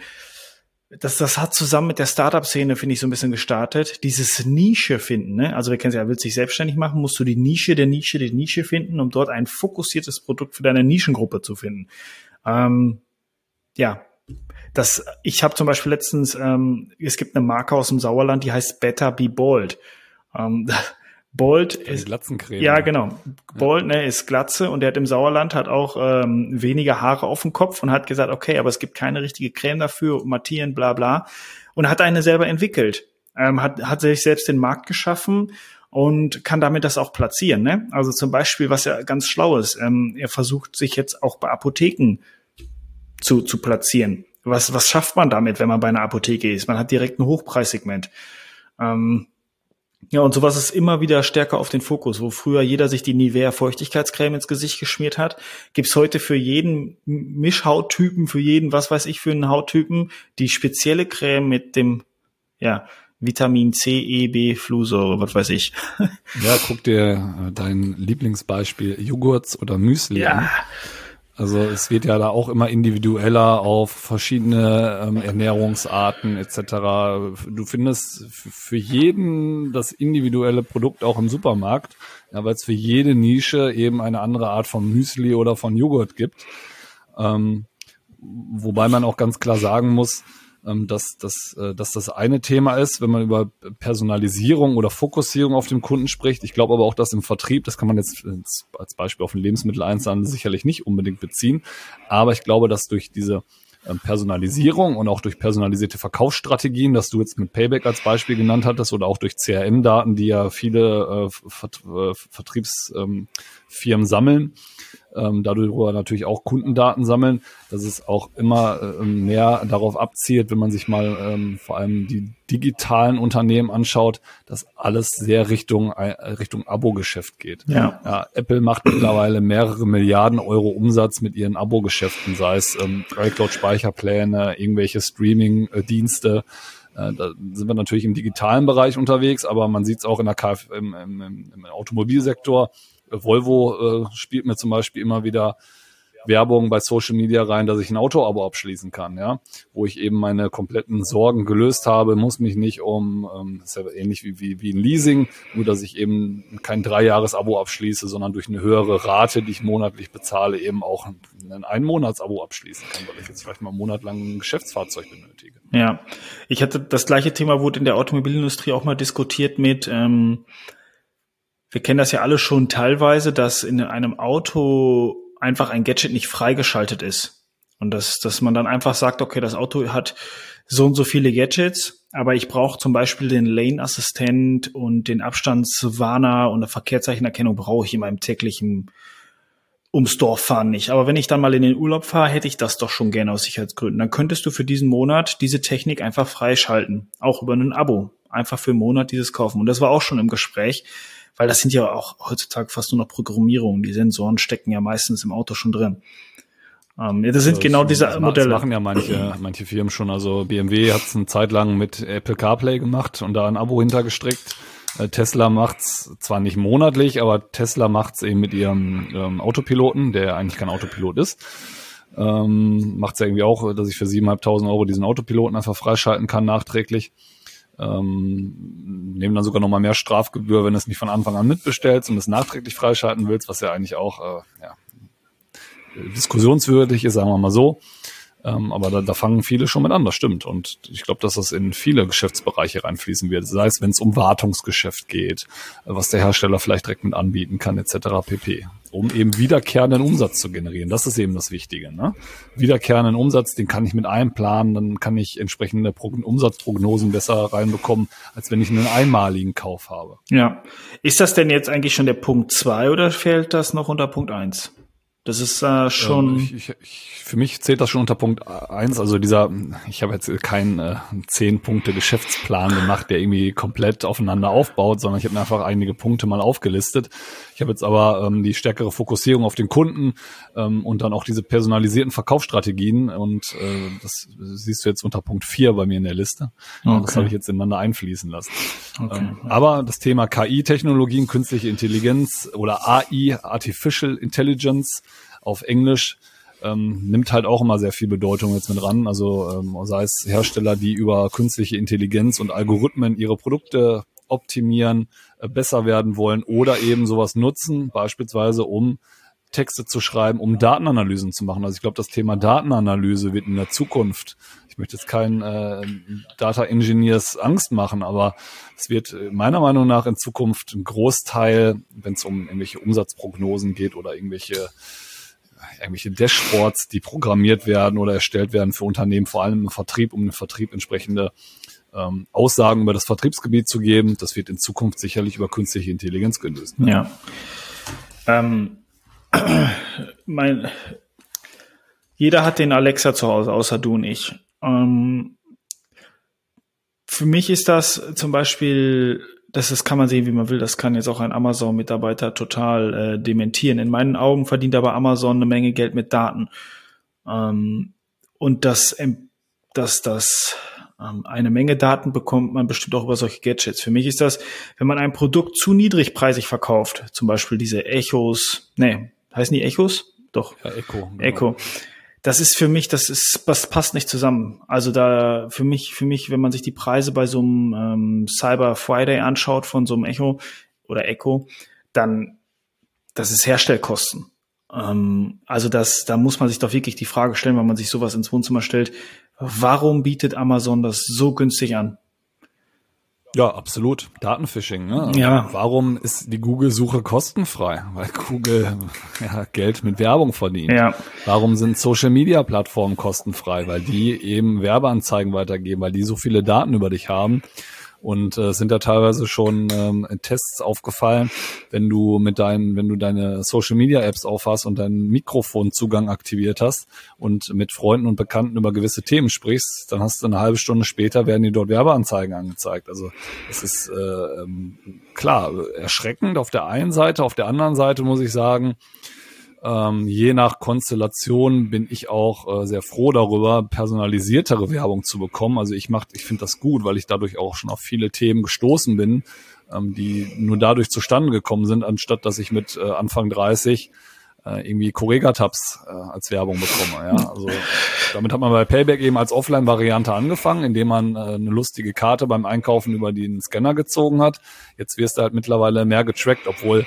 das, das hat zusammen mit der Startup-Szene, finde ich, so ein bisschen gestartet. Dieses Nische finden, ne? Also wir kennen es ja, willst dich selbstständig machen, musst du die Nische der Nische der Nische finden, um dort ein fokussiertes Produkt für deine Nischengruppe zu finden. Ähm, ja, das, ich habe zum Beispiel letztens, ähm, es gibt eine Marke aus dem Sauerland, die heißt Better Be Bold. Ähm, Bold ist Glatzencreme. Ja, genau. Bold ne, ist Glatze und der hat im Sauerland hat auch ähm, weniger Haare auf dem Kopf und hat gesagt, okay, aber es gibt keine richtige Creme dafür, Matthias, bla bla. Und hat eine selber entwickelt. Ähm, hat, hat sich selbst den Markt geschaffen und kann damit das auch platzieren. Ne? Also zum Beispiel, was ja ganz schlau ist, ähm, er versucht sich jetzt auch bei Apotheken zu, zu platzieren was, was schafft man damit, wenn man bei einer Apotheke ist? Man hat direkt ein Hochpreissegment. Ähm, ja, und sowas ist immer wieder stärker auf den Fokus. Wo früher jeder sich die Nivea Feuchtigkeitscreme ins Gesicht geschmiert hat, gibt's heute für jeden Mischhauttypen, für jeden, was weiß ich, für einen Hauttypen, die spezielle Creme mit dem, ja, Vitamin C, E, B, Fluorsäure, was weiß ich. Ja, guck dir äh, dein Lieblingsbeispiel Joghurts oder Müsli ja. an. Also es wird ja da auch immer individueller auf verschiedene ähm, Ernährungsarten etc. Du findest für jeden das individuelle Produkt auch im Supermarkt, ja, weil es für jede Nische eben eine andere Art von Müsli oder von Joghurt gibt. Ähm, wobei man auch ganz klar sagen muss, ähm, dass, dass, äh, dass das eine Thema ist, wenn man über Personalisierung oder Fokussierung auf den Kunden spricht. Ich glaube aber auch, dass im Vertrieb, das kann man jetzt als Beispiel auf den Lebensmitteleinzelhandel sicherlich nicht unbedingt beziehen, aber ich glaube, dass durch diese ähm, Personalisierung und auch durch personalisierte Verkaufsstrategien, dass du jetzt mit Payback als Beispiel genannt hattest oder auch durch CRM-Daten, die ja viele äh, Vert äh, Vertriebsfirmen ähm, sammeln, ähm, dadurch natürlich auch Kundendaten sammeln, dass es auch immer äh, mehr darauf abzielt, wenn man sich mal ähm, vor allem die digitalen Unternehmen anschaut, dass alles sehr Richtung äh, Richtung Abo-Geschäft geht. Ja. ja. Apple macht mittlerweile mehrere Milliarden Euro Umsatz mit ihren Abo-Geschäften, sei es ähm, iCloud-Speicherpläne, irgendwelche Streaming-Dienste. Äh, da sind wir natürlich im digitalen Bereich unterwegs, aber man sieht es auch in der KF, im, im, im Automobilsektor Volvo äh, spielt mir zum Beispiel immer wieder Werbung bei Social Media rein, dass ich ein Auto-Abo abschließen kann, ja, wo ich eben meine kompletten Sorgen gelöst habe, muss mich nicht um, ähm, ist ja ähnlich wie, wie, wie ein Leasing, nur dass ich eben kein Dreijahres-Abo abschließe, sondern durch eine höhere Rate, die ich monatlich bezahle, eben auch ein Ein-Monats-Abo abschließen kann, weil ich jetzt vielleicht mal monatlang ein Geschäftsfahrzeug benötige. Ja, ich hatte das gleiche Thema wurde in der Automobilindustrie auch mal diskutiert mit ähm, wir kennen das ja alle schon teilweise, dass in einem Auto einfach ein Gadget nicht freigeschaltet ist. Und dass, dass man dann einfach sagt, okay, das Auto hat so und so viele Gadgets, aber ich brauche zum Beispiel den Lane-Assistent und den Abstandswarner und eine Verkehrszeichenerkennung brauche ich in meinem täglichen ums Dorf fahren nicht. Aber wenn ich dann mal in den Urlaub fahre, hätte ich das doch schon gerne aus Sicherheitsgründen. Dann könntest du für diesen Monat diese Technik einfach freischalten. Auch über ein Abo. Einfach für einen Monat dieses kaufen. Und das war auch schon im Gespräch, weil das sind ja auch heutzutage fast nur noch Programmierungen. Die Sensoren stecken ja meistens im Auto schon drin. Ähm, ja, das sind also genau diese das Modelle. Das machen ja manche, manche Firmen schon. Also BMW hat es eine Zeit lang mit Apple CarPlay gemacht und da ein Abo hintergestrickt. Äh, Tesla macht's zwar nicht monatlich, aber Tesla macht's eben mit ihrem ähm, Autopiloten, der eigentlich kein Autopilot ist. Ähm, macht's ja irgendwie auch, dass ich für 7.500 Euro diesen Autopiloten einfach freischalten kann nachträglich. Ähm, nehmen dann sogar nochmal mehr Strafgebühr, wenn du es nicht von Anfang an mitbestellst und es nachträglich freischalten willst, was ja eigentlich auch äh, ja, diskussionswürdig ist, sagen wir mal so. Ähm, aber da, da fangen viele schon mit an, das stimmt. Und ich glaube, dass das in viele Geschäftsbereiche reinfließen wird. Sei es, wenn es um Wartungsgeschäft geht, was der Hersteller vielleicht direkt mit anbieten kann, etc. pp. Um eben wiederkehrenden Umsatz zu generieren. Das ist eben das Wichtige. Ne? Wiederkehrenden Umsatz, den kann ich mit einem planen, dann kann ich entsprechende Pro Umsatzprognosen besser reinbekommen, als wenn ich einen einmaligen Kauf habe. Ja. Ist das denn jetzt eigentlich schon der Punkt zwei oder fällt das noch unter Punkt eins? Das ist äh, schon. Ähm, ich, ich, für mich zählt das schon unter Punkt eins. Also dieser, ich habe jetzt keinen äh, zehn Punkte Geschäftsplan gemacht, der irgendwie komplett aufeinander aufbaut, sondern ich habe mir einfach einige Punkte mal aufgelistet. Ich habe jetzt aber ähm, die stärkere Fokussierung auf den Kunden ähm, und dann auch diese personalisierten Verkaufsstrategien und äh, das siehst du jetzt unter Punkt vier bei mir in der Liste. Okay. Das habe ich jetzt ineinander einfließen lassen. Okay. Ähm, aber das Thema KI-Technologien, künstliche Intelligenz oder AI, Artificial Intelligence, auf Englisch ähm, nimmt halt auch immer sehr viel Bedeutung jetzt mit ran. Also ähm, sei es Hersteller, die über künstliche Intelligenz und Algorithmen ihre Produkte optimieren, äh, besser werden wollen oder eben sowas nutzen, beispielsweise um Texte zu schreiben, um Datenanalysen zu machen. Also ich glaube, das Thema Datenanalyse wird in der Zukunft, ich möchte jetzt keinen äh, Data Engineers Angst machen, aber es wird äh, meiner Meinung nach in Zukunft ein Großteil, wenn es um irgendwelche Umsatzprognosen geht oder irgendwelche irgendwelche Dashboards, die programmiert werden oder erstellt werden für Unternehmen, vor allem im Vertrieb, um den Vertrieb entsprechende ähm, Aussagen über das Vertriebsgebiet zu geben. Das wird in Zukunft sicherlich über künstliche Intelligenz gelöst. Ja. Ähm, mein, jeder hat den Alexa zu Hause, außer du und ich. Ähm, für mich ist das zum Beispiel das ist, kann man sehen, wie man will. Das kann jetzt auch ein Amazon-Mitarbeiter total äh, dementieren. In meinen Augen verdient aber Amazon eine Menge Geld mit Daten. Ähm, und das, dass das eine Menge Daten bekommt man bestimmt auch über solche Gadgets. Für mich ist das, wenn man ein Produkt zu niedrigpreisig verkauft, zum Beispiel diese Echos, nee, heißen die Echos? Doch. Ja, Echo. Genau. Echo das ist für mich, das ist, das passt nicht zusammen. Also da für mich, für mich, wenn man sich die Preise bei so einem ähm, Cyber Friday anschaut von so einem Echo oder Echo, dann das ist Herstellkosten. Ähm, also das, da muss man sich doch wirklich die Frage stellen, wenn man sich sowas ins Wohnzimmer stellt, warum bietet Amazon das so günstig an? Ja, absolut. Datenphishing. Ne? Ja. Warum ist die Google-Suche kostenfrei? Weil Google ja, Geld mit Werbung verdient. Ja. Warum sind Social-Media-Plattformen kostenfrei? Weil die eben Werbeanzeigen weitergeben, weil die so viele Daten über dich haben und äh, sind da teilweise schon ähm, Tests aufgefallen, wenn du mit deinen, wenn du deine Social Media Apps aufhast und deinen Mikrofonzugang aktiviert hast und mit Freunden und Bekannten über gewisse Themen sprichst, dann hast du eine halbe Stunde später werden dir dort Werbeanzeigen angezeigt. Also es ist äh, ähm, klar erschreckend auf der einen Seite, auf der anderen Seite muss ich sagen, ähm, je nach Konstellation bin ich auch äh, sehr froh darüber, personalisiertere Werbung zu bekommen. Also ich mach, ich finde das gut, weil ich dadurch auch schon auf viele Themen gestoßen bin, ähm, die nur dadurch zustande gekommen sind, anstatt dass ich mit äh, Anfang 30 äh, irgendwie Correga-Tabs äh, als Werbung bekomme. Ja? Also damit hat man bei Payback eben als Offline-Variante angefangen, indem man äh, eine lustige Karte beim Einkaufen über den Scanner gezogen hat. Jetzt wirst du halt mittlerweile mehr getrackt, obwohl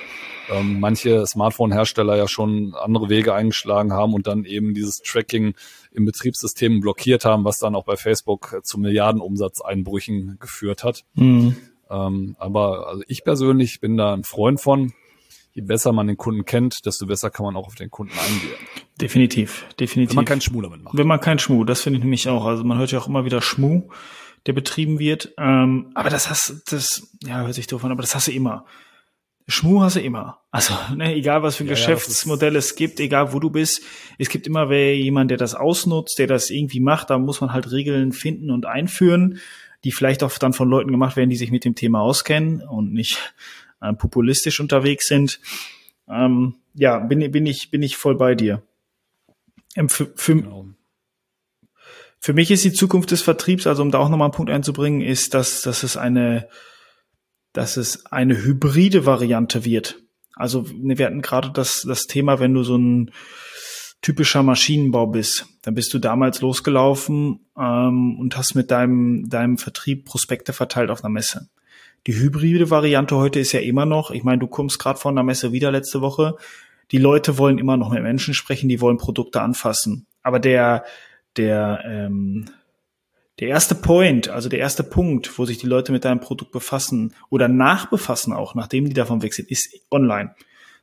ähm, manche Smartphone-Hersteller ja schon andere Wege eingeschlagen haben und dann eben dieses Tracking im Betriebssystem blockiert haben, was dann auch bei Facebook zu Milliardenumsatzeinbrüchen geführt hat. Mhm. Ähm, aber also ich persönlich bin da ein Freund von. Je besser man den Kunden kennt, desto besser kann man auch auf den Kunden eingehen. Definitiv, definitiv. Wenn man keinen Schmuh damit macht. Wenn man keinen Schmuh, das finde ich nämlich auch. Also man hört ja auch immer wieder Schmuh, der betrieben wird. Ähm, aber das hast, das, ja, hört sich doof an, aber das hast du immer. Schmuh hast du immer. Also, ne, egal was für ein ja, Geschäftsmodell ja, es gibt, egal wo du bist, es gibt immer wer, jemand, der das ausnutzt, der das irgendwie macht, da muss man halt Regeln finden und einführen, die vielleicht auch dann von Leuten gemacht werden, die sich mit dem Thema auskennen und nicht äh, populistisch unterwegs sind. Ähm, ja, bin, bin ich, bin ich voll bei dir. Ähm, für, für, genau. für mich ist die Zukunft des Vertriebs, also um da auch nochmal einen Punkt einzubringen, ist, dass, dass es eine, dass es eine hybride Variante wird. Also wir hatten gerade das, das Thema, wenn du so ein typischer Maschinenbau bist, dann bist du damals losgelaufen ähm, und hast mit deinem, deinem Vertrieb Prospekte verteilt auf einer Messe. Die hybride Variante heute ist ja immer noch, ich meine, du kommst gerade von der Messe wieder letzte Woche, die Leute wollen immer noch mit Menschen sprechen, die wollen Produkte anfassen. Aber der, der, ähm, der erste Point, also der erste Punkt, wo sich die Leute mit deinem Produkt befassen oder nachbefassen auch, nachdem die davon weg sind, ist online.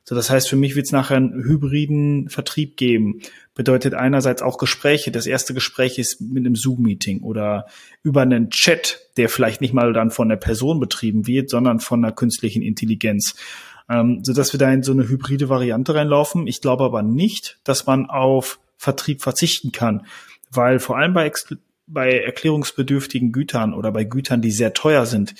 So, das heißt, für mich wird es nachher einen hybriden Vertrieb geben. Bedeutet einerseits auch Gespräche. Das erste Gespräch ist mit einem Zoom-Meeting oder über einen Chat, der vielleicht nicht mal dann von der Person betrieben wird, sondern von einer künstlichen Intelligenz ähm, sodass wir da in so eine hybride Variante reinlaufen. Ich glaube aber nicht, dass man auf Vertrieb verzichten kann, weil vor allem bei, bei erklärungsbedürftigen Gütern oder bei Gütern, die sehr teuer sind,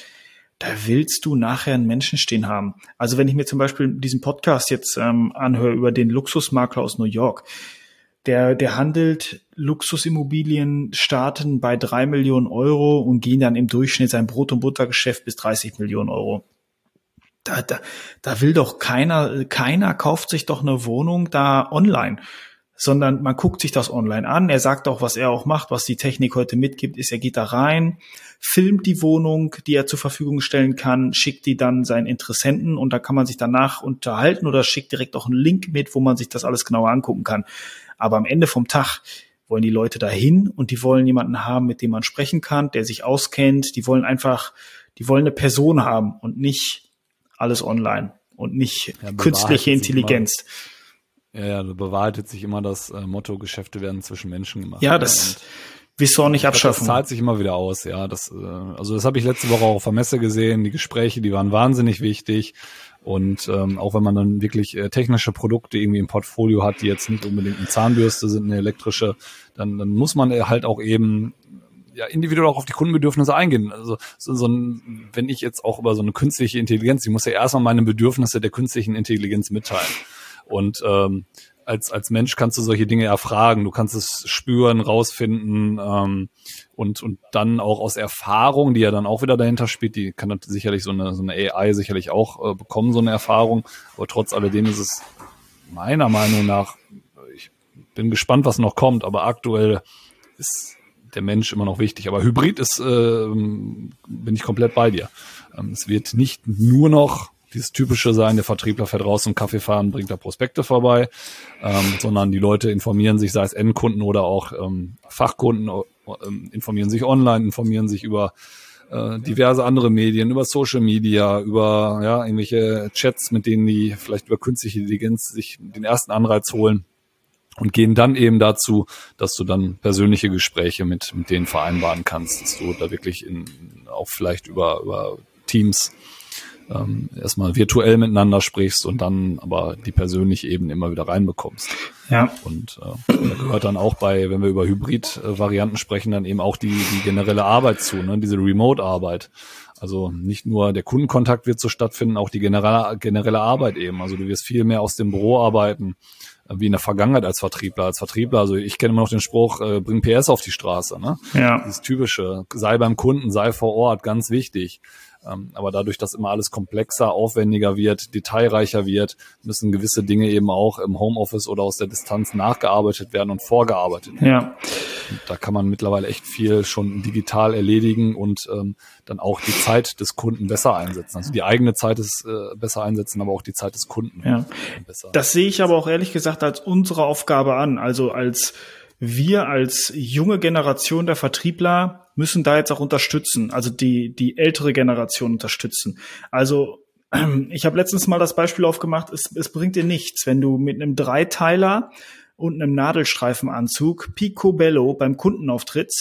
da willst du nachher einen Menschen stehen haben. Also wenn ich mir zum Beispiel diesen Podcast jetzt ähm, anhöre über den Luxusmakler aus New York, der, der handelt Luxusimmobilien, starten bei drei Millionen Euro und gehen dann im Durchschnitt sein Brot- und Buttergeschäft bis 30 Millionen Euro da, da, da will doch keiner, keiner kauft sich doch eine Wohnung da online, sondern man guckt sich das online an. Er sagt auch, was er auch macht, was die Technik heute mitgibt, ist, er geht da rein, filmt die Wohnung, die er zur Verfügung stellen kann, schickt die dann seinen Interessenten und da kann man sich danach unterhalten oder schickt direkt auch einen Link mit, wo man sich das alles genauer angucken kann. Aber am Ende vom Tag wollen die Leute dahin und die wollen jemanden haben, mit dem man sprechen kann, der sich auskennt. Die wollen einfach, die wollen eine Person haben und nicht alles online und nicht ja, künstliche Intelligenz. Immer, ja, ja, da bewahrheitet sich immer das äh, Motto, Geschäfte werden zwischen Menschen gemacht. Ja, das wirst du auch nicht abschaffen. Das zahlt sich immer wieder aus, ja. Das, äh, also das habe ich letzte Woche auch auf der Messe gesehen. Die Gespräche, die waren wahnsinnig wichtig. Und ähm, auch wenn man dann wirklich äh, technische Produkte irgendwie im Portfolio hat, die jetzt nicht unbedingt eine Zahnbürste sind, eine elektrische, dann, dann muss man halt auch eben ja, individuell auch auf die Kundenbedürfnisse eingehen. Also so, so ein, wenn ich jetzt auch über so eine künstliche Intelligenz, ich muss ja erstmal meine Bedürfnisse der künstlichen Intelligenz mitteilen. Und ähm, als, als Mensch kannst du solche Dinge erfragen, du kannst es spüren, rausfinden ähm, und, und dann auch aus Erfahrung, die ja dann auch wieder dahinter spielt, die kann dann sicherlich so eine, so eine AI sicherlich auch äh, bekommen, so eine Erfahrung, aber trotz alledem ist es meiner Meinung nach, ich bin gespannt, was noch kommt, aber aktuell ist der Mensch immer noch wichtig. Aber Hybrid ist, äh, bin ich komplett bei dir. Ähm, es wird nicht nur noch dieses typische sein, der Vertriebler fährt raus zum Kaffee fahren, bringt da Prospekte vorbei, ähm, sondern die Leute informieren sich, sei es Endkunden oder auch ähm, Fachkunden, äh, informieren sich online, informieren sich über äh, diverse andere Medien, über Social Media, über ja, irgendwelche Chats, mit denen die vielleicht über künstliche Intelligenz sich den ersten Anreiz holen und gehen dann eben dazu, dass du dann persönliche Gespräche mit, mit denen vereinbaren kannst, dass du da wirklich in, auch vielleicht über, über Teams ähm, erstmal virtuell miteinander sprichst und dann aber die persönliche Ebene immer wieder reinbekommst. Ja. Und äh, da gehört dann auch bei, wenn wir über Hybrid-Varianten sprechen, dann eben auch die, die generelle Arbeit zu, ne? diese Remote-Arbeit. Also nicht nur der Kundenkontakt wird so stattfinden, auch die generelle, generelle Arbeit eben. Also du wirst viel mehr aus dem Büro arbeiten, wie in der Vergangenheit als Vertriebler. Als Vertriebler, also ich kenne immer noch den Spruch, äh, bring PS auf die Straße. Ne? Ja. Dieses typische, sei beim Kunden, sei vor Ort, ganz wichtig. Ähm, aber dadurch, dass immer alles komplexer, aufwendiger wird, detailreicher wird, müssen gewisse Dinge eben auch im Homeoffice oder aus der Distanz nachgearbeitet werden und vorgearbeitet werden. Ja. Und da kann man mittlerweile echt viel schon digital erledigen und ähm, dann auch die Zeit des Kunden besser einsetzen. Also die eigene Zeit ist äh, besser einsetzen, aber auch die Zeit des Kunden ja. besser. Das sehe ich aber auch ehrlich gesagt als unsere Aufgabe an, also als wir als junge Generation der Vertriebler müssen da jetzt auch unterstützen, also die, die ältere Generation unterstützen. Also ich habe letztens mal das Beispiel aufgemacht, es, es bringt dir nichts, wenn du mit einem Dreiteiler und einem Nadelstreifenanzug picobello beim Kundenauftritt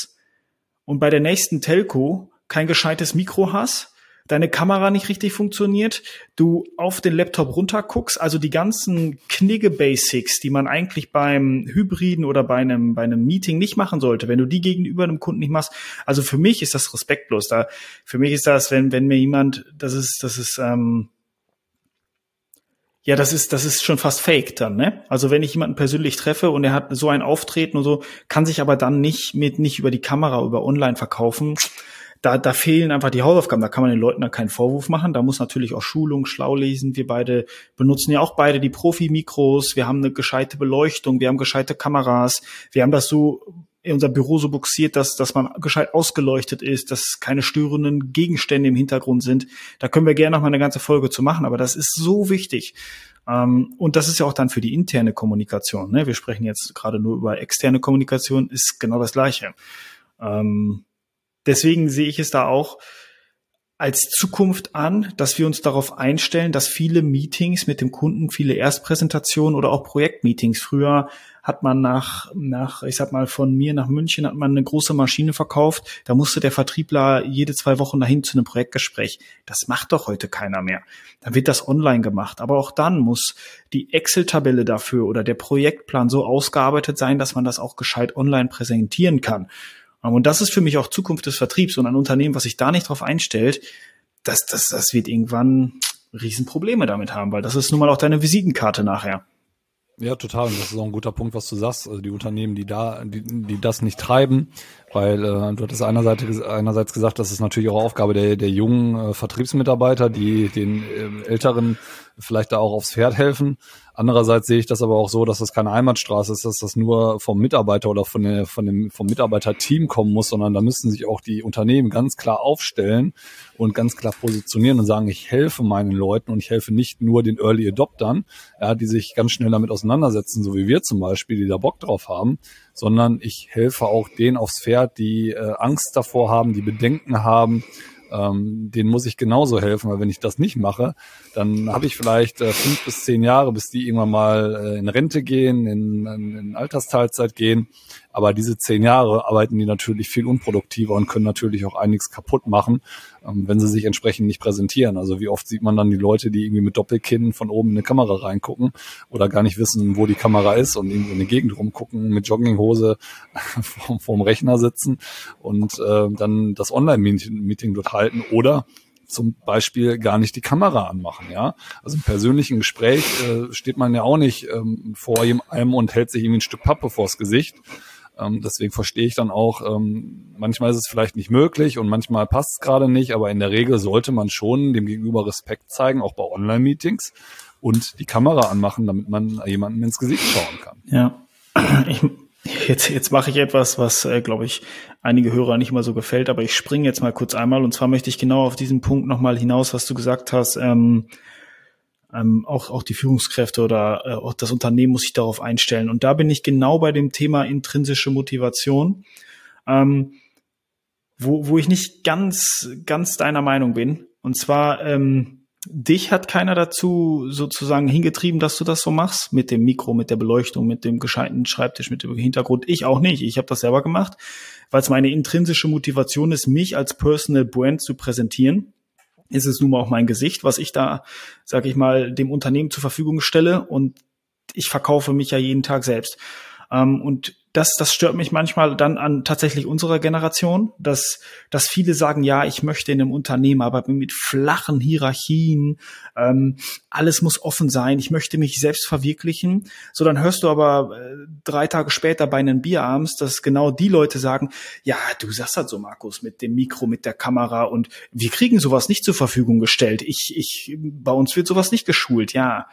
und bei der nächsten Telco kein gescheites Mikro hast, deine Kamera nicht richtig funktioniert, du auf den Laptop runterguckst, also die ganzen Knigge-Basics, die man eigentlich beim Hybriden oder bei einem, bei einem Meeting nicht machen sollte, wenn du die gegenüber einem Kunden nicht machst. Also für mich ist das respektlos. Da, für mich ist das, wenn, wenn mir jemand, das ist, das ist, ähm, ja, das ist, das ist schon fast fake dann, ne? Also wenn ich jemanden persönlich treffe und er hat so ein Auftreten und so, kann sich aber dann nicht mit, nicht über die Kamera, über online verkaufen. Da, da fehlen einfach die Hausaufgaben. Da kann man den Leuten da keinen Vorwurf machen. Da muss natürlich auch Schulung, schlau lesen. Wir beide benutzen ja auch beide die Profi-Mikros. Wir haben eine gescheite Beleuchtung. Wir haben gescheite Kameras. Wir haben das so in unser Büro so buxiert, dass, dass man gescheit ausgeleuchtet ist, dass keine störenden Gegenstände im Hintergrund sind. Da können wir gerne noch mal eine ganze Folge zu machen, aber das ist so wichtig. Ähm, und das ist ja auch dann für die interne Kommunikation. Ne? Wir sprechen jetzt gerade nur über externe Kommunikation, ist genau das Gleiche. Ähm, deswegen sehe ich es da auch als Zukunft an, dass wir uns darauf einstellen, dass viele Meetings mit dem Kunden, viele Erstpräsentationen oder auch Projektmeetings früher hat man nach, nach, ich sag mal, von mir nach München hat man eine große Maschine verkauft. Da musste der Vertriebler jede zwei Wochen dahin zu einem Projektgespräch. Das macht doch heute keiner mehr. Dann wird das online gemacht. Aber auch dann muss die Excel-Tabelle dafür oder der Projektplan so ausgearbeitet sein, dass man das auch gescheit online präsentieren kann. Und das ist für mich auch Zukunft des Vertriebs und ein Unternehmen, was sich da nicht drauf einstellt, das, das, das wird irgendwann Riesenprobleme damit haben, weil das ist nun mal auch deine Visitenkarte nachher. Ja, total. Und das ist auch ein guter Punkt, was du sagst. Also die Unternehmen, die da, die, die das nicht treiben, weil äh, du hattest einerseits, einerseits gesagt, das ist natürlich auch Aufgabe der, der jungen äh, Vertriebsmitarbeiter, die den äh, Älteren vielleicht da auch aufs Pferd helfen. Andererseits sehe ich das aber auch so, dass das keine Einbahnstraße ist, dass das nur vom Mitarbeiter oder von, der, von dem, vom Mitarbeiterteam kommen muss, sondern da müssen sich auch die Unternehmen ganz klar aufstellen und ganz klar positionieren und sagen, ich helfe meinen Leuten und ich helfe nicht nur den Early Adoptern, ja, die sich ganz schnell damit auseinandersetzen, so wie wir zum Beispiel, die da Bock drauf haben, sondern ich helfe auch denen aufs Pferd, die äh, Angst davor haben, die Bedenken haben, ähm, denen muss ich genauso helfen, weil wenn ich das nicht mache, dann habe ich vielleicht äh, fünf bis zehn Jahre, bis die irgendwann mal äh, in Rente gehen, in, in, in Altersteilzeit gehen. Aber diese zehn Jahre arbeiten die natürlich viel unproduktiver und können natürlich auch einiges kaputt machen, ähm, wenn sie sich entsprechend nicht präsentieren. Also wie oft sieht man dann die Leute, die irgendwie mit Doppelkinn von oben in eine Kamera reingucken oder gar nicht wissen, wo die Kamera ist und irgendwo in die Gegend rumgucken, mit Jogginghose vorm, vorm Rechner sitzen und äh, dann das Online-Meeting dort halten oder zum Beispiel gar nicht die Kamera anmachen, ja. Also im persönlichen Gespräch äh, steht man ja auch nicht ähm, vor einem und hält sich irgendwie ein Stück Pappe vors Gesicht, ähm, deswegen verstehe ich dann auch, ähm, manchmal ist es vielleicht nicht möglich und manchmal passt es gerade nicht, aber in der Regel sollte man schon dem Gegenüber Respekt zeigen, auch bei Online-Meetings und die Kamera anmachen, damit man jemandem ins Gesicht schauen kann. Ja, ich, jetzt, jetzt mache ich etwas, was, äh, glaube ich, einige Hörer nicht mal so gefällt, aber ich springe jetzt mal kurz einmal und zwar möchte ich genau auf diesen Punkt nochmal hinaus, was du gesagt hast. Ähm, ähm, auch, auch die Führungskräfte oder äh, auch das Unternehmen muss sich darauf einstellen. Und da bin ich genau bei dem Thema intrinsische Motivation, ähm, wo, wo ich nicht ganz, ganz deiner Meinung bin. Und zwar, ähm, dich hat keiner dazu sozusagen hingetrieben, dass du das so machst, mit dem Mikro, mit der Beleuchtung, mit dem gescheiten Schreibtisch, mit dem Hintergrund. Ich auch nicht. Ich habe das selber gemacht, weil es meine intrinsische Motivation ist, mich als Personal Brand zu präsentieren ist es nun mal auch mein Gesicht, was ich da, sag ich mal, dem Unternehmen zur Verfügung stelle und ich verkaufe mich ja jeden Tag selbst. Ähm, und das, das stört mich manchmal dann an tatsächlich unserer Generation, dass, dass viele sagen, ja, ich möchte in einem Unternehmen arbeiten mit flachen Hierarchien, ähm, alles muss offen sein, ich möchte mich selbst verwirklichen. So, dann hörst du aber äh, drei Tage später bei einem Bierabends, dass genau die Leute sagen, ja, du sagst halt so, Markus, mit dem Mikro, mit der Kamera und wir kriegen sowas nicht zur Verfügung gestellt. Ich, ich, bei uns wird sowas nicht geschult, ja.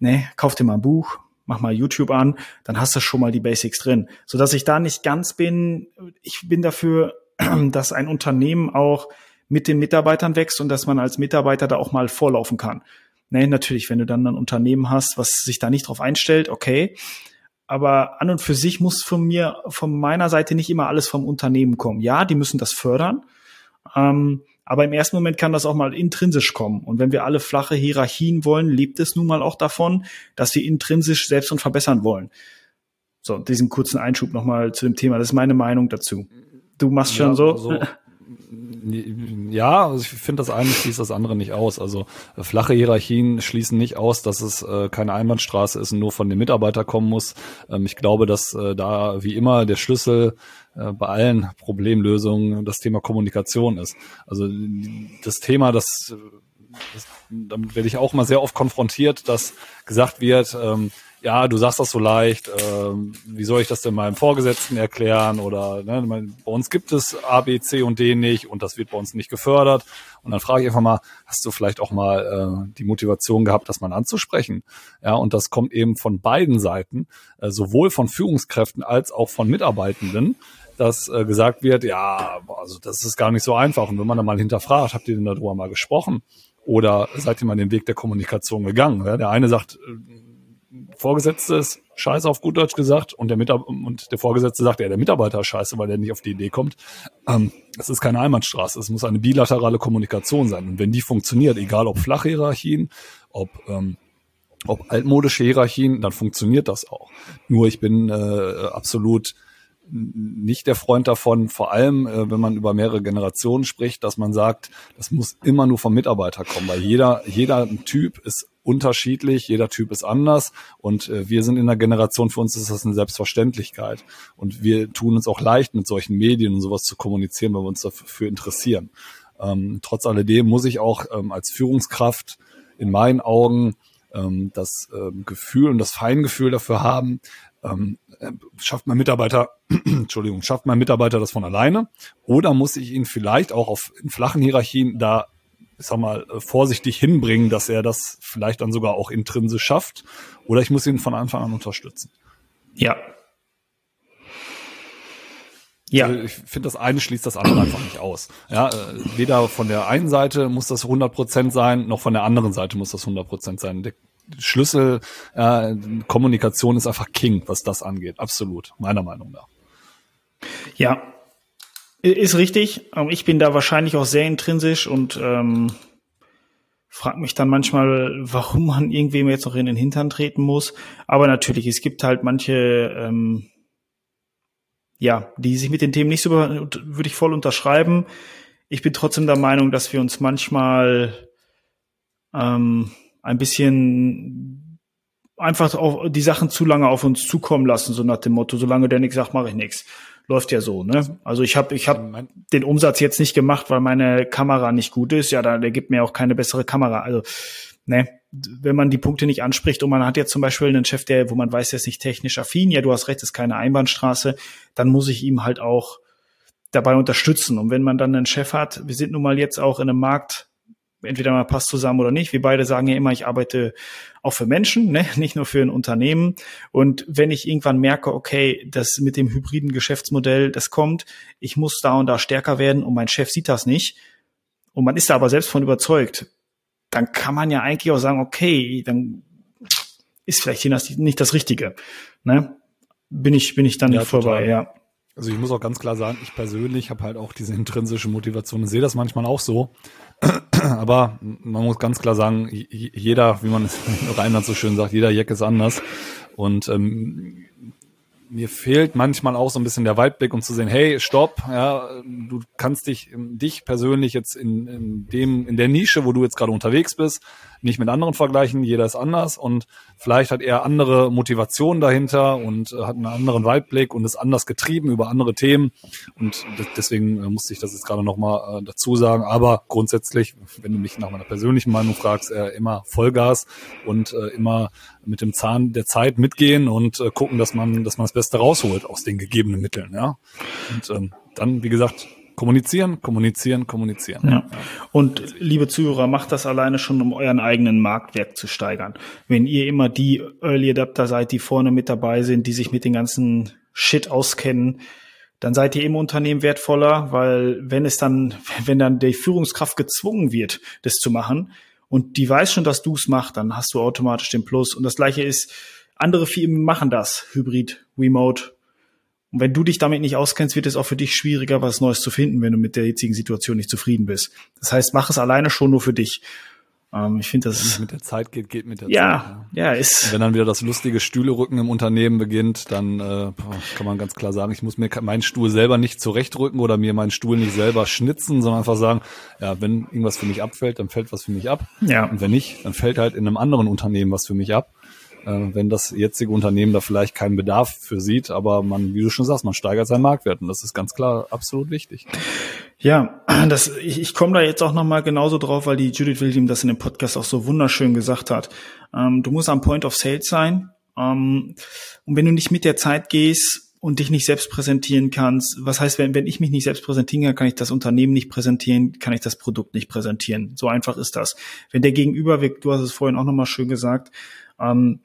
Ne, kauf dir mal ein Buch, mach mal YouTube an, dann hast du schon mal die Basics drin. So dass ich da nicht ganz bin, ich bin dafür, dass ein Unternehmen auch mit den Mitarbeitern wächst und dass man als Mitarbeiter da auch mal vorlaufen kann. Nee, natürlich, wenn du dann ein Unternehmen hast, was sich da nicht drauf einstellt, okay. Aber an und für sich muss von mir, von meiner Seite nicht immer alles vom Unternehmen kommen. Ja, die müssen das fördern. Ähm, aber im ersten Moment kann das auch mal intrinsisch kommen. Und wenn wir alle flache Hierarchien wollen, lebt es nun mal auch davon, dass wir intrinsisch selbst und verbessern wollen. So, diesen kurzen Einschub nochmal zu dem Thema. Das ist meine Meinung dazu. Du machst schon ja, so. so. Ja, also ich finde, das eine schließt das andere nicht aus. Also äh, flache Hierarchien schließen nicht aus, dass es äh, keine Einbahnstraße ist und nur von dem Mitarbeiter kommen muss. Ähm, ich glaube, dass äh, da wie immer der Schlüssel äh, bei allen Problemlösungen das Thema Kommunikation ist. Also das Thema, das, das damit werde ich auch mal sehr oft konfrontiert, dass gesagt wird, ähm, ja, du sagst das so leicht, ähm, wie soll ich das denn meinem Vorgesetzten erklären? Oder ne, bei uns gibt es A, B, C und D nicht und das wird bei uns nicht gefördert. Und dann frage ich einfach mal, hast du vielleicht auch mal äh, die Motivation gehabt, das mal anzusprechen? Ja, und das kommt eben von beiden Seiten, äh, sowohl von Führungskräften als auch von Mitarbeitenden dass äh, gesagt wird, ja, also das ist gar nicht so einfach. Und wenn man dann mal hinterfragt, habt ihr denn darüber mal gesprochen? Oder seid ihr mal den Weg der Kommunikation gegangen? Ja? Der eine sagt, äh, Vorgesetzte ist scheiße auf gut Deutsch gesagt und der, Mitab und der Vorgesetzte sagt, ja, der Mitarbeiter ist scheiße, weil der nicht auf die Idee kommt. Ähm, es ist keine Einbahnstraße, es muss eine bilaterale Kommunikation sein. Und wenn die funktioniert, egal ob flache Hierarchien, ob, ähm, ob altmodische Hierarchien, dann funktioniert das auch. Nur ich bin äh, absolut nicht der Freund davon, vor allem äh, wenn man über mehrere Generationen spricht, dass man sagt, das muss immer nur vom Mitarbeiter kommen, weil jeder, jeder Typ ist unterschiedlich, jeder Typ ist anders und äh, wir sind in der Generation, für uns ist das eine Selbstverständlichkeit und wir tun uns auch leicht mit solchen Medien und sowas zu kommunizieren, weil wir uns dafür interessieren. Ähm, trotz alledem muss ich auch ähm, als Führungskraft in meinen Augen ähm, das ähm, Gefühl und das Feingefühl dafür haben, ähm, äh, schafft mein Mitarbeiter, Entschuldigung, schafft mein Mitarbeiter das von alleine? Oder muss ich ihn vielleicht auch auf in flachen Hierarchien da, ich sag mal, äh, vorsichtig hinbringen, dass er das vielleicht dann sogar auch intrinsisch schafft? Oder ich muss ihn von Anfang an unterstützen? Ja. Ja. Also ich finde, das eine schließt das andere einfach nicht aus. Ja, äh, weder von der einen Seite muss das 100% sein, noch von der anderen Seite muss das 100% sein. Der Schlüssel äh, Kommunikation ist einfach King, was das angeht. Absolut, meiner Meinung nach. Ja, ist richtig. Ich bin da wahrscheinlich auch sehr intrinsisch und ähm, frage mich dann manchmal, warum man irgendwem jetzt noch in den Hintern treten muss. Aber natürlich, es gibt halt manche, ähm, ja, die sich mit den Themen nicht so, würde ich voll unterschreiben. Ich bin trotzdem der Meinung, dass wir uns manchmal ähm, ein bisschen einfach auf die Sachen zu lange auf uns zukommen lassen, so nach dem Motto, solange der nichts sagt, mache ich nichts. Läuft ja so, ne? Also ich habe ich hab den Umsatz jetzt nicht gemacht, weil meine Kamera nicht gut ist. Ja, da, der gibt mir auch keine bessere Kamera. Also, ne, wenn man die Punkte nicht anspricht und man hat jetzt zum Beispiel einen Chef, der, wo man weiß, der ist nicht technisch affin, ja, du hast recht, ist keine Einbahnstraße, dann muss ich ihm halt auch dabei unterstützen. Und wenn man dann einen Chef hat, wir sind nun mal jetzt auch in einem Markt, entweder mal passt zusammen oder nicht. Wir beide sagen ja immer, ich arbeite auch für Menschen, ne? nicht nur für ein Unternehmen. Und wenn ich irgendwann merke, okay, das mit dem hybriden Geschäftsmodell, das kommt, ich muss da und da stärker werden und mein Chef sieht das nicht und man ist da aber selbst von überzeugt, dann kann man ja eigentlich auch sagen, okay, dann ist vielleicht hier nicht das Richtige. Ne? Bin ich, bin ich dann ja, vorbei, ja. Also ich muss auch ganz klar sagen, ich persönlich habe halt auch diese intrinsische Motivation und sehe das manchmal auch so. Aber man muss ganz klar sagen, jeder, wie man es in Rheinland so schön sagt, jeder Jack ist anders. Und ähm, mir fehlt manchmal auch so ein bisschen der Weitblick, um zu sehen, hey, stopp, ja, du kannst dich, dich persönlich jetzt in, in dem, in der Nische, wo du jetzt gerade unterwegs bist, nicht mit anderen vergleichen, jeder ist anders und vielleicht hat er andere Motivationen dahinter und äh, hat einen anderen Weitblick und ist anders getrieben über andere Themen und deswegen äh, musste ich das jetzt gerade nochmal äh, dazu sagen, aber grundsätzlich, wenn du mich nach meiner persönlichen Meinung fragst, immer Vollgas und immer mit dem Zahn der Zeit mitgehen und gucken, dass man, dass man das Beste rausholt aus den gegebenen Mitteln, ja. Und ähm, dann, wie gesagt, Kommunizieren, kommunizieren, kommunizieren. Ja. Und liebe Zuhörer, macht das alleine schon, um euren eigenen Marktwert zu steigern. Wenn ihr immer die Early Adapter seid, die vorne mit dabei sind, die sich mit den ganzen Shit auskennen, dann seid ihr im Unternehmen wertvoller, weil wenn es dann, wenn dann die Führungskraft gezwungen wird, das zu machen und die weiß schon, dass du es machst, dann hast du automatisch den Plus. Und das gleiche ist, andere Firmen machen das, Hybrid, Remote, und wenn du dich damit nicht auskennst, wird es auch für dich schwieriger, was Neues zu finden, wenn du mit der jetzigen Situation nicht zufrieden bist. Das heißt, mach es alleine schon nur für dich. Ähm, ich finde das. Wenn es mit der Zeit geht, geht mit der ja, Zeit. Ja, ja, ist. Und wenn dann wieder das lustige Stühlerücken im Unternehmen beginnt, dann äh, kann man ganz klar sagen, ich muss mir meinen Stuhl selber nicht zurechtrücken oder mir meinen Stuhl nicht selber schnitzen, sondern einfach sagen, ja, wenn irgendwas für mich abfällt, dann fällt was für mich ab. Ja. Und wenn nicht, dann fällt halt in einem anderen Unternehmen was für mich ab. Äh, wenn das jetzige Unternehmen da vielleicht keinen Bedarf für sieht, aber man, wie du schon sagst, man steigert seinen Marktwert und das ist ganz klar absolut wichtig. Ja, das, ich, ich komme da jetzt auch nochmal genauso drauf, weil die Judith William das in dem Podcast auch so wunderschön gesagt hat. Ähm, du musst am Point of Sale sein. Ähm, und wenn du nicht mit der Zeit gehst und dich nicht selbst präsentieren kannst, was heißt, wenn, wenn ich mich nicht selbst präsentieren kann, kann ich das Unternehmen nicht präsentieren, kann ich das Produkt nicht präsentieren. So einfach ist das. Wenn der Gegenüber, du hast es vorhin auch nochmal schön gesagt, ähm,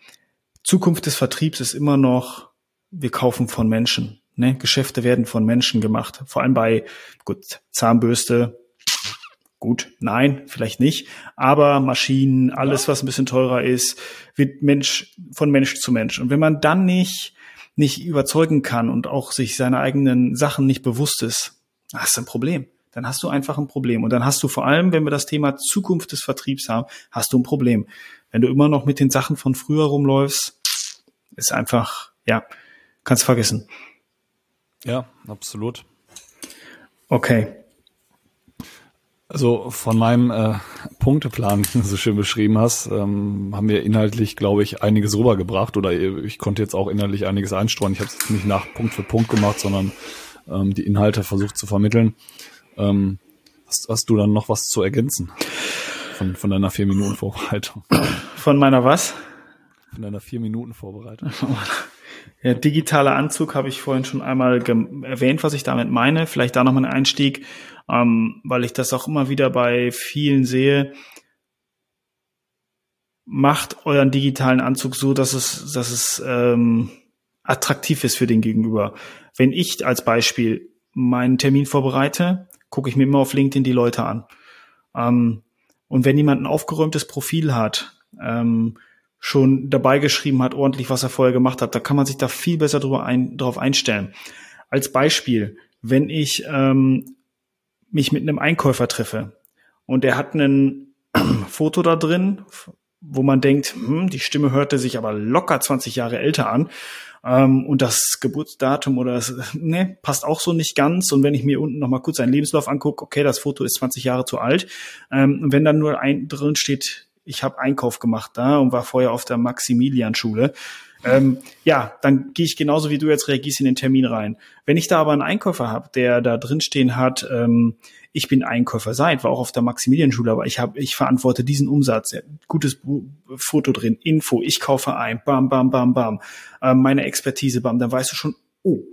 Zukunft des Vertriebs ist immer noch, wir kaufen von Menschen. Ne? Geschäfte werden von Menschen gemacht. Vor allem bei, gut, Zahnbürste, gut, nein, vielleicht nicht. Aber Maschinen, alles, was ein bisschen teurer ist, wird Mensch, von Mensch zu Mensch. Und wenn man dann nicht, nicht überzeugen kann und auch sich seine eigenen Sachen nicht bewusst ist, hast du ein Problem. Dann hast du einfach ein Problem. Und dann hast du vor allem, wenn wir das Thema Zukunft des Vertriebs haben, hast du ein Problem. Wenn du immer noch mit den Sachen von früher rumläufst, ist einfach, ja, kannst vergessen. Ja, absolut. Okay. Also von meinem äh, Punkteplan, den du so schön beschrieben hast, ähm, haben wir inhaltlich, glaube ich, einiges rübergebracht oder ich konnte jetzt auch inhaltlich einiges einstreuen. Ich habe es jetzt nicht nach Punkt für Punkt gemacht, sondern ähm, die Inhalte versucht zu vermitteln. Ähm, hast, hast du dann noch was zu ergänzen von, von deiner vier Minuten Vorbereitung? Von meiner was? Von deiner vier Minuten Vorbereitung. Ja, digitaler Anzug habe ich vorhin schon einmal erwähnt, was ich damit meine. Vielleicht da nochmal ein Einstieg, ähm, weil ich das auch immer wieder bei vielen sehe. Macht euren digitalen Anzug so, dass es, dass es ähm, attraktiv ist für den Gegenüber. Wenn ich als Beispiel meinen Termin vorbereite, gucke ich mir immer auf LinkedIn die Leute an. Ähm, und wenn jemand ein aufgeräumtes Profil hat, ähm, schon dabei geschrieben hat, ordentlich, was er vorher gemacht hat, da kann man sich da viel besser drüber ein, drauf einstellen. Als Beispiel, wenn ich ähm, mich mit einem Einkäufer treffe und der hat ein Foto da drin, wo man denkt, hm, die Stimme hörte sich aber locker 20 Jahre älter an ähm, und das Geburtsdatum oder das, ne, passt auch so nicht ganz. Und wenn ich mir unten noch mal kurz seinen Lebenslauf angucke, okay, das Foto ist 20 Jahre zu alt. Ähm, und wenn dann nur ein drin steht, ich habe Einkauf gemacht da und war vorher auf der Maximilian-Schule. Ähm, ja, dann gehe ich genauso wie du jetzt reagierst in den Termin rein. Wenn ich da aber einen Einkäufer habe, der da drin stehen hat, ähm, ich bin Einkäufer seit, war auch auf der Maximilian-Schule, aber ich habe, ich verantworte diesen Umsatz. Gutes Foto drin, Info, ich kaufe ein, bam, bam, bam, bam. Ähm, meine Expertise, bam, dann weißt du schon, oh,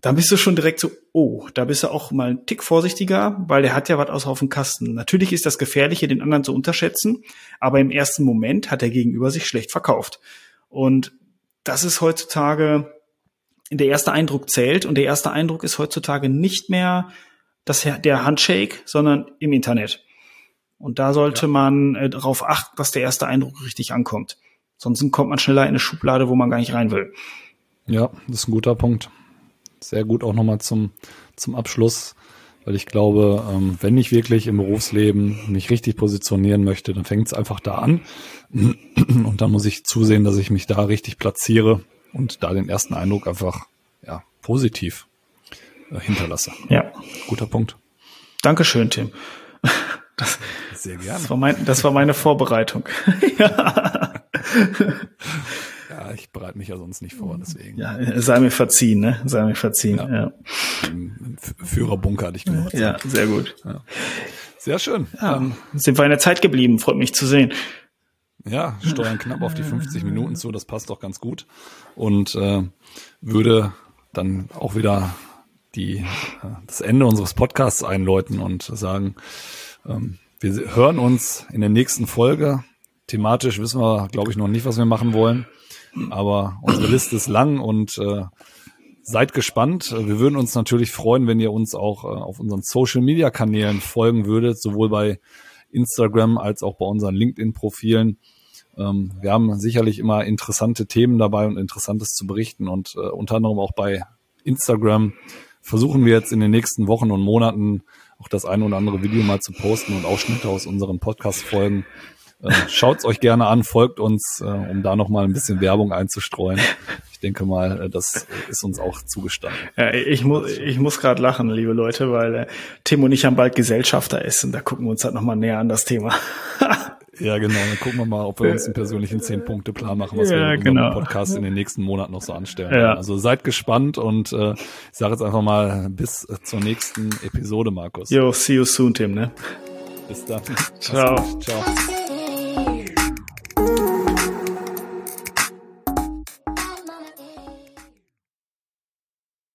dann bist du schon direkt so, oh, da bist du auch mal ein Tick vorsichtiger, weil der hat ja was aus auf dem Kasten. Natürlich ist das Gefährliche, den anderen zu unterschätzen, aber im ersten Moment hat der Gegenüber sich schlecht verkauft. Und das ist heutzutage, der erste Eindruck zählt und der erste Eindruck ist heutzutage nicht mehr das, der Handshake, sondern im Internet. Und da sollte ja. man äh, darauf achten, dass der erste Eindruck richtig ankommt. Sonst kommt man schneller in eine Schublade, wo man gar nicht rein will. Ja, das ist ein guter Punkt sehr gut auch nochmal zum, zum Abschluss, weil ich glaube, ähm, wenn ich wirklich im Berufsleben mich richtig positionieren möchte, dann fängt es einfach da an. Und dann muss ich zusehen, dass ich mich da richtig platziere und da den ersten Eindruck einfach ja, positiv äh, hinterlasse. Ja. Guter Punkt. Dankeschön, Tim. Das, Sehr gerne. Das war, mein, das war meine Vorbereitung. ja. Ja, ich bereite mich ja sonst nicht vor, deswegen. Ja, sei mir verziehen, ne? Sei mir verziehen, ja. ja. Führerbunker hatte ich gemacht. Ja, sehr gut. Ja. Sehr schön. Ja, ähm, sind wir in der Zeit geblieben, freut mich zu sehen. Ja, steuern knapp auf die 50 Minuten zu, das passt doch ganz gut. Und äh, würde dann auch wieder die, äh, das Ende unseres Podcasts einläuten und sagen, ähm, wir hören uns in der nächsten Folge. Thematisch wissen wir, glaube ich, noch nicht, was wir machen wollen. Aber unsere Liste ist lang und äh, seid gespannt. Wir würden uns natürlich freuen, wenn ihr uns auch äh, auf unseren Social Media Kanälen folgen würdet, sowohl bei Instagram als auch bei unseren LinkedIn-Profilen. Ähm, wir haben sicherlich immer interessante Themen dabei und Interessantes zu berichten und äh, unter anderem auch bei Instagram versuchen wir jetzt in den nächsten Wochen und Monaten auch das eine oder andere Video mal zu posten und Ausschnitte aus unseren Podcast-Folgen Äh, Schaut's euch gerne an, folgt uns, äh, um da noch mal ein bisschen Werbung einzustreuen. Ich denke mal, äh, das ist uns auch zugestanden. Ja, ich muss, ich muss gerade lachen, liebe Leute, weil äh, Tim und ich haben bald Gesellschafter essen. Da gucken wir uns halt noch mal näher an das Thema. Ja, genau. Dann gucken wir mal, ob wir uns einen persönlichen Zehn-Punkte-Plan machen, was Ja, wir in genau. Podcast in den nächsten Monaten noch so anstellen. Ja. Also seid gespannt und äh, ich sage jetzt einfach mal bis äh, zur nächsten Episode, Markus. Yo, see you soon, Tim, ne? Bis dann. Ciao. Ciao.